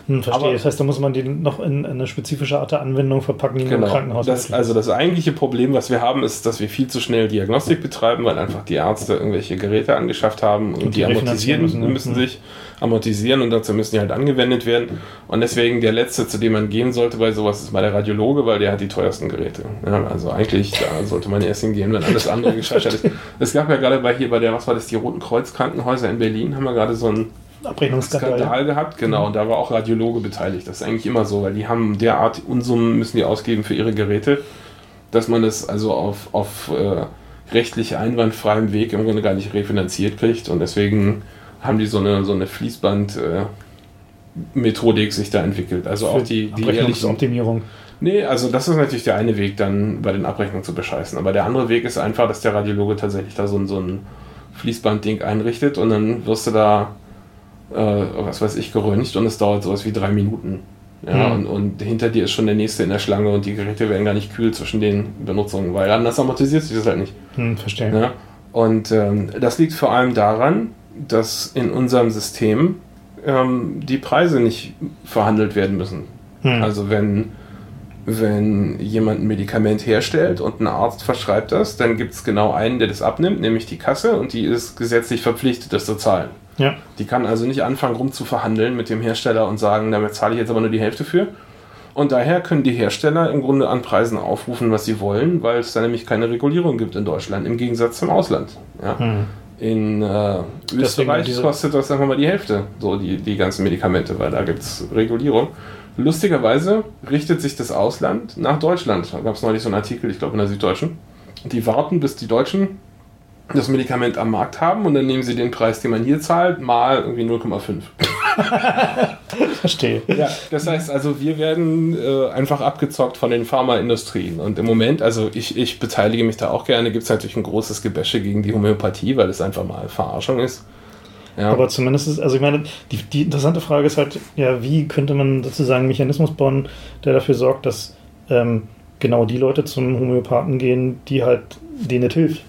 Hm, verstehe. Aber das heißt, da muss man die noch in eine spezifische Art der Anwendung verpacken, die genau. im Krankenhaus das, Also das eigentliche Problem, was wir haben, ist, dass wir viel zu schnell Diagnostik betreiben, weil einfach die Ärzte irgendwelche Geräte angeschafft haben und, und die, die amortisieren müssen, ne? müssen sich amortisieren und dazu müssen die halt angewendet werden. Und deswegen der letzte, zu dem man gehen sollte bei sowas, ist mal der Radiologe, weil der hat die teuersten Geräte. Ja, also eigentlich, da sollte man erst hingehen, wenn alles andere *laughs* gescheitert ist. Es gab ja gerade bei hier bei der, was war das, die Roten Kreuz Krankenhäuser in Berlin, haben wir gerade so ein Abrechnungsskandal gehabt, genau, und da war auch Radiologe beteiligt. Das ist eigentlich immer so, weil die haben derart Unsummen müssen die ausgeben für ihre Geräte, dass man das also auf, auf äh, rechtlich einwandfreiem Weg im Grunde gar nicht refinanziert kriegt und deswegen haben die so eine, so eine Fließband äh, Methodik sich da entwickelt. Also Für auch die, die Abrechnungsoptimierung. Nee, also das ist natürlich der eine Weg, dann bei den Abrechnungen zu bescheißen. Aber der andere Weg ist einfach, dass der Radiologe tatsächlich da so, so ein Fließbandding einrichtet und dann wirst du da, was weiß ich, geröntgt und es dauert sowas wie drei Minuten. Ja, hm. und, und hinter dir ist schon der nächste in der Schlange und die Geräte werden gar nicht kühl zwischen den Benutzungen, weil anders amortisiert sich das halt nicht. Hm, verstehe. Ja? Und ähm, das liegt vor allem daran, dass in unserem System ähm, die Preise nicht verhandelt werden müssen. Hm. Also wenn, wenn jemand ein Medikament herstellt und ein Arzt verschreibt das, dann gibt es genau einen, der das abnimmt, nämlich die Kasse, und die ist gesetzlich verpflichtet, das zu zahlen. Ja. Die kann also nicht anfangen, rum zu verhandeln mit dem Hersteller und sagen, damit zahle ich jetzt aber nur die Hälfte für. Und daher können die Hersteller im Grunde an Preisen aufrufen, was sie wollen, weil es da nämlich keine Regulierung gibt in Deutschland, im Gegensatz zum Ausland. Ja? Hm. In äh, Österreich kostet das einfach mal die Hälfte, so die, die ganzen Medikamente, weil da gibt es Regulierung. Lustigerweise richtet sich das Ausland nach Deutschland. Da gab es neulich so einen Artikel, ich glaube in der Süddeutschen. Die warten, bis die Deutschen das Medikament am Markt haben und dann nehmen sie den Preis, den man hier zahlt, mal irgendwie 0,5. *laughs* Verstehe. Ja, das heißt also, wir werden äh, einfach abgezockt von den Pharmaindustrien. Und im Moment, also ich, ich beteilige mich da auch gerne, gibt es natürlich ein großes Gebäsche gegen die Homöopathie, weil es einfach mal Verarschung ist. Ja. Aber zumindest ist, also ich meine, die, die interessante Frage ist halt, ja, wie könnte man sozusagen einen Mechanismus bauen, der dafür sorgt, dass ähm, genau die Leute zum Homöopathen gehen, die halt denen nicht hilft.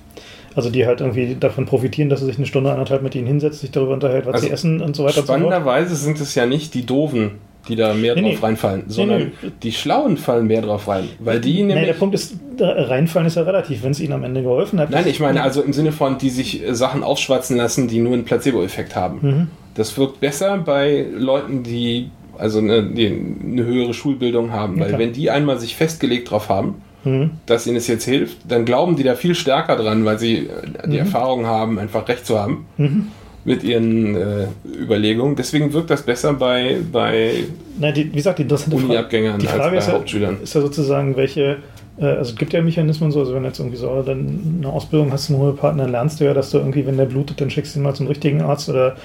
Also die halt irgendwie davon profitieren, dass er sich eine Stunde, anderthalb mit ihnen hinsetzt, sich darüber unterhält, was also sie essen und so weiter. Spannenderweise sind es ja nicht die Doofen, die da mehr nee, drauf nee. reinfallen, sondern nee, die Schlauen fallen mehr drauf rein. Weil die nämlich. der Punkt ist, reinfallen ist ja relativ, wenn es ihnen am Ende geholfen hat. Nein, ich meine also im Sinne von, die sich äh, Sachen aufschwatzen lassen, die nur einen Placebo-Effekt haben. Mhm. Das wirkt besser bei Leuten, die also eine, die eine höhere Schulbildung haben, weil ja, wenn die einmal sich festgelegt drauf haben, mhm. dass ihnen es jetzt hilft, dann glauben die da viel stärker dran, weil sie äh, die mhm. Erfahrung haben, einfach recht zu haben mhm. Mit ihren äh, Überlegungen. Deswegen wirkt das besser bei, bei Na, die, wie gesagt, die Uni-Abgängern als bei ist Hauptschülern. Ja, ist ja sozusagen, welche äh, also es gibt ja Mechanismen so, also wenn du jetzt irgendwie so dann eine Ausbildung hast zum Homöopathen, dann lernst du ja, dass du irgendwie, wenn der blutet, dann schickst du ihn mal zum richtigen Arzt oder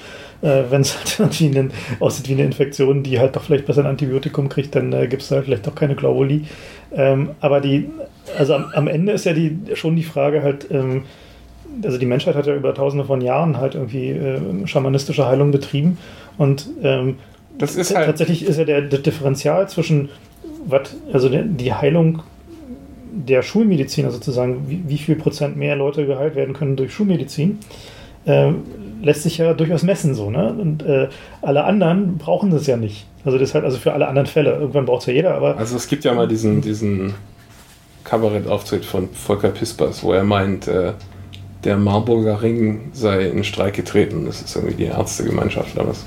äh, wenn es *laughs* halt irgendwie einen, aussieht wie eine Infektion, die halt doch vielleicht besser ein Antibiotikum kriegt, dann äh, gibt es halt vielleicht doch keine Globuli. Ähm, aber die, also am, am, Ende ist ja die schon die Frage halt, ähm, also die Menschheit hat ja über tausende von Jahren halt irgendwie äh, schamanistische Heilung betrieben und ähm, das ist halt tatsächlich ist ja der, der Differential zwischen was, also die Heilung der Schulmediziner sozusagen, wie, wie, viel Prozent mehr Leute geheilt werden können durch Schulmedizin, äh, lässt sich ja durchaus messen so, ne? Und äh, alle anderen brauchen das ja nicht. Also das ist halt also für alle anderen Fälle. Irgendwann braucht es ja jeder, aber. Also es gibt ja mal diesen, diesen Kabarettauftritt von Volker Pispers, wo er meint, äh, der Marburger Ring sei in Streik getreten. Das ist irgendwie die Ärztegemeinschaft oder was?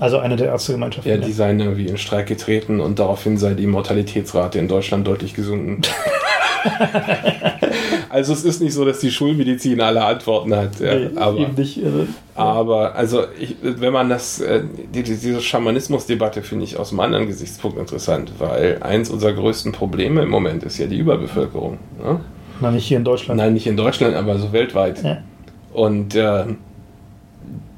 Also eine der Ärztegemeinschaften. Ja, die seien irgendwie in Streik getreten und daraufhin sei die Mortalitätsrate in Deutschland deutlich gesunken. *laughs* also es ist nicht so, dass die Schulmedizin alle Antworten hat. Ja, nee, aber, nicht, also, aber also ich, wenn man das, äh, die, diese Schamanismusdebatte finde ich aus einem anderen Gesichtspunkt interessant, weil eins unserer größten Probleme im Moment ist ja die Überbevölkerung. Ne? Nein, nicht hier in Deutschland. Nein, nicht in Deutschland, aber so weltweit. Ja. Und äh,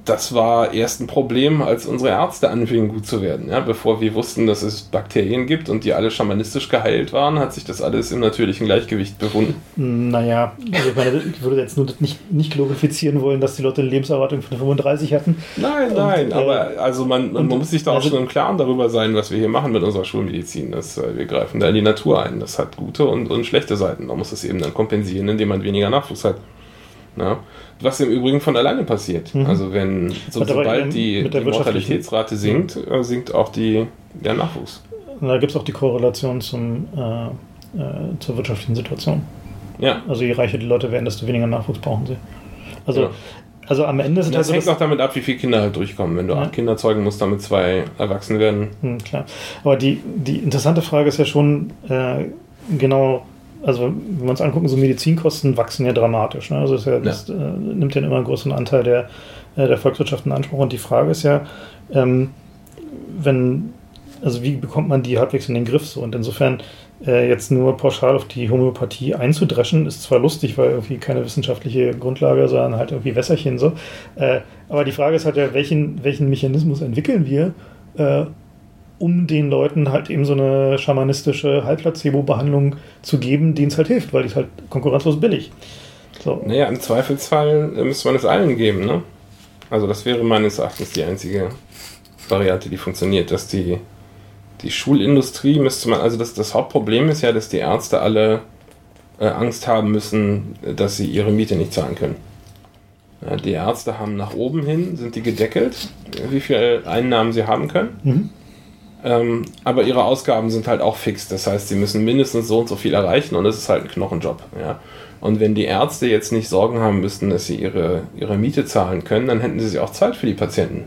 das war erst ein Problem, als unsere Ärzte anfingen gut zu werden. Ja? Bevor wir wussten, dass es Bakterien gibt und die alle schamanistisch geheilt waren, hat sich das alles im natürlichen Gleichgewicht befunden. Naja, also ich, meine, ich würde jetzt nur nicht, nicht glorifizieren wollen, dass die Leute eine Lebenserwartung von 35 hatten. Nein, nein, und, aber äh, also man, man muss sich da auch also, schon im Klaren darüber sein, was wir hier machen mit unserer Schulmedizin. Das, äh, wir greifen da in die Natur ein. Das hat gute und, und schlechte Seiten. Man muss es eben dann kompensieren, indem man weniger Nachwuchs hat. Ja? Was im Übrigen von alleine passiert. Mhm. Also wenn so, sobald die, die Mortalitätsrate sinkt, äh, sinkt auch die, der Nachwuchs. Da gibt es auch die Korrelation zum, äh, äh, zur wirtschaftlichen Situation. Ja. Also je reicher die Leute werden, desto weniger Nachwuchs brauchen sie. Also, ja. also am Ende sind das halt hängt auch damit ab, wie viele Kinder halt durchkommen. Wenn du ja. acht Kinder zeugen musst, damit zwei erwachsen werden. Mhm, klar. Aber die, die interessante Frage ist ja schon äh, genau also wenn wir uns angucken, so Medizinkosten wachsen ja dramatisch. Ne? Also das, ja, das äh, nimmt ja immer einen größeren Anteil der, äh, der Volkswirtschaft in Anspruch. Und die Frage ist ja, ähm, wenn, also wie bekommt man die halbwegs in den Griff so? Und insofern äh, jetzt nur pauschal auf die Homöopathie einzudreschen, ist zwar lustig, weil irgendwie keine wissenschaftliche Grundlage, sondern halt irgendwie Wässerchen so. Äh, aber die Frage ist halt ja, welchen, welchen Mechanismus entwickeln wir, äh, um den Leuten halt eben so eine schamanistische Halbplacebo-Behandlung zu geben, denen es halt hilft, weil die ist halt konkurrenzlos billig. So. Naja, im Zweifelsfall müsste man es allen geben, ne? Also das wäre meines Erachtens die einzige Variante, die funktioniert, dass die, die Schulindustrie müsste man, also das, das Hauptproblem ist ja, dass die Ärzte alle äh, Angst haben müssen, dass sie ihre Miete nicht zahlen können. Ja, die Ärzte haben nach oben hin, sind die gedeckelt, wie viel Einnahmen sie haben können. Mhm. Ähm, aber ihre Ausgaben sind halt auch fix. Das heißt, sie müssen mindestens so und so viel erreichen und es ist halt ein Knochenjob. Ja? Und wenn die Ärzte jetzt nicht Sorgen haben müssten, dass sie ihre, ihre Miete zahlen können, dann hätten sie auch Zeit für die Patienten.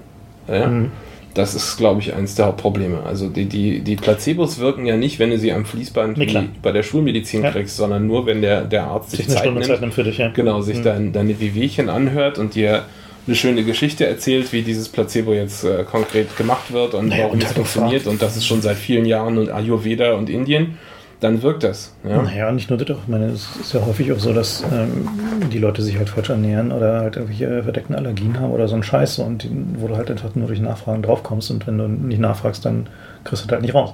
Ja? Mhm. Das ist, glaube ich, eines der Hauptprobleme. Also die, die, die Placebos wirken ja nicht, wenn du sie am Fließband nee, bei der Schulmedizin ja. kriegst, sondern nur, wenn der, der Arzt sich, sich Zeit, nimmt, Zeit nimmt dich, ja. Genau, sich mhm. dein, deine Wehwehchen anhört und dir eine schöne Geschichte erzählt, wie dieses Placebo jetzt äh, konkret gemacht wird und naja, warum es funktioniert. Und das ist schon seit vielen Jahren und Ayurveda und Indien. dann wirkt das. Ja? Naja, nicht nur das, ich meine, es ist ja häufig auch so, dass ähm, die Leute sich halt falsch ernähren oder halt irgendwelche verdeckten Allergien haben oder so ein Scheiß und die, wo du halt einfach nur durch Nachfragen draufkommst und wenn du nicht nachfragst, dann kriegst du das halt nicht raus.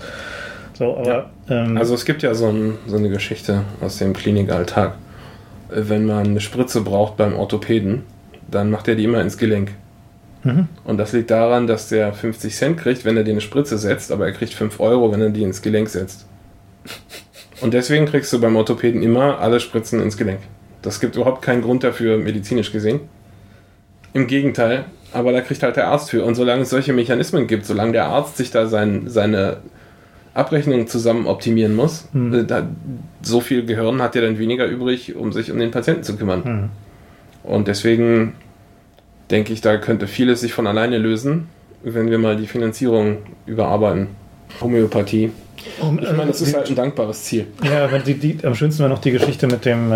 So, aber, Ja. ähm, Also es gibt ja so, ein, so eine Geschichte aus dem Klinikalltag. Äh, Wenn man eine Spritze braucht beim Orthopäden, dann macht er die immer ins Gelenk. mhm. Und das liegt daran, dass der 50 Cent kriegt, wenn er dir eine Spritze setzt, aber er kriegt 5 Euro, wenn er die ins Gelenk setzt. Und deswegen kriegst du beim Orthopäden immer alle Spritzen ins Gelenk. Das gibt überhaupt keinen Grund dafür, medizinisch gesehen. Im Gegenteil, aber da kriegt halt der Arzt für. Und solange es solche Mechanismen gibt, solange der Arzt sich da sein, seine Abrechnung zusammen optimieren muss, Hm. äh, da, so viel Gehirn hat er dann weniger übrig, um sich um den Patienten zu kümmern. Mhm. Und deswegen denke ich, da könnte vieles sich von alleine lösen, wenn wir mal die Finanzierung überarbeiten. Homöopathie. Ich meine, das äh, ist halt ein dankbares Ziel. Ja, wenn die, die, am schönsten war noch die Geschichte mit dem.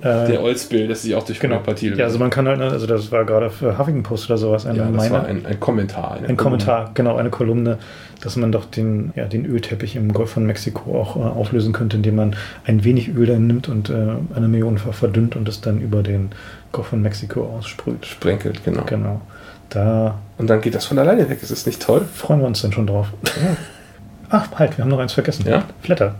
Äh, Der Oldsbill, das sich auch durch genau. Löst. Ja, also man kann halt, also das war gerade für Huffington Post oder sowas eine Ja, das meine, war ein, ein Kommentar. ein Kolumne. Kommentar, genau, eine Kolumne, dass man doch den, ja, den Ölteppich im Golf von Mexiko auch äh, auflösen könnte, indem man ein wenig Öl dann nimmt und äh, eine Millionenfach verdünnt und es dann über den Golf von Mexiko aussprüht. Sprenkelt, genau. Genau. Da Und dann geht das von alleine weg. Ist das nicht toll? freuen wir uns dann schon drauf. Ach, halt, wir haben noch eins vergessen. Ja? Flatter.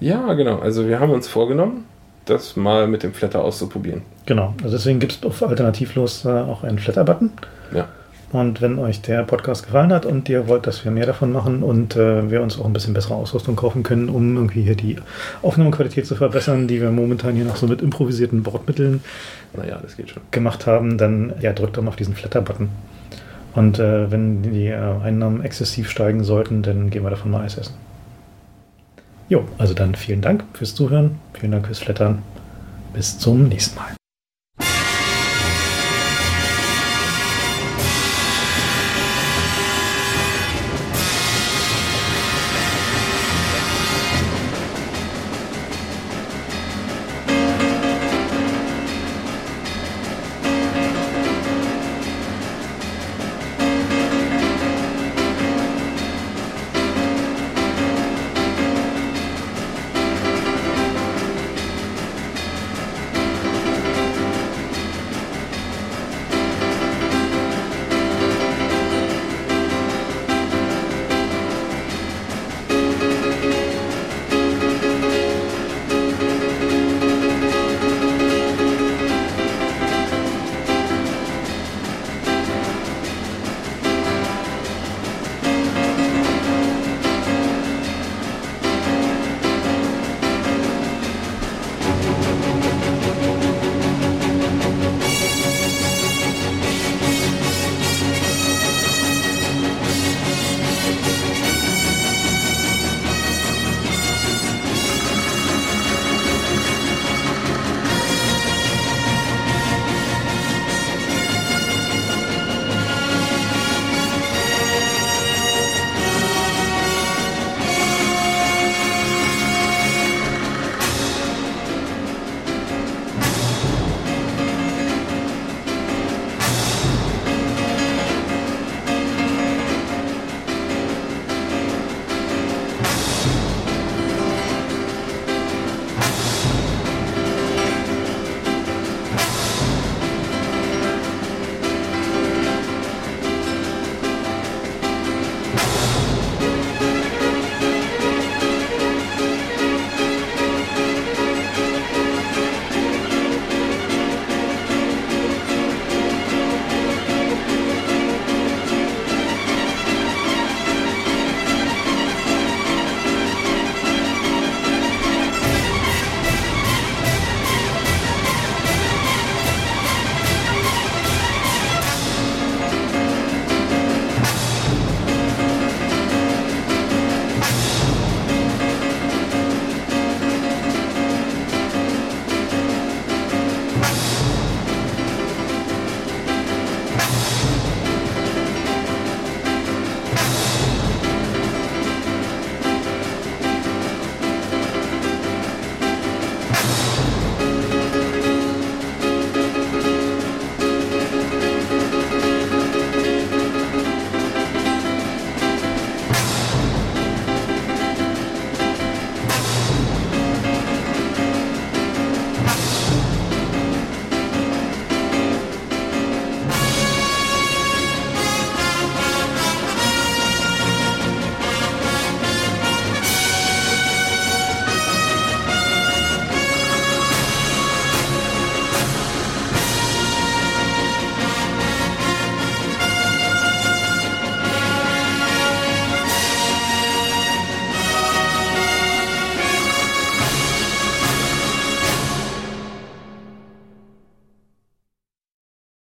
Ja, genau. Also wir haben uns vorgenommen, das mal mit dem Flatter auszuprobieren. Genau. Also deswegen gibt es auf Alternativlos äh, auch einen Flatter-Button. Ja. Und wenn euch der Podcast gefallen hat und ihr wollt, dass wir mehr davon machen und äh, wir uns auch ein bisschen bessere Ausrüstung kaufen können, um irgendwie hier die Aufnahmequalität zu verbessern, die wir momentan hier noch so mit improvisierten Bordmitteln Naja, das geht schon. gemacht haben, dann ja, drückt doch mal auf diesen Flatter-Button. Und äh, wenn die äh, Einnahmen exzessiv steigen sollten, dann gehen wir davon mal Eis essen. Jo, also dann vielen Dank fürs Zuhören, vielen Dank fürs Flattern. Bis zum nächsten Mal.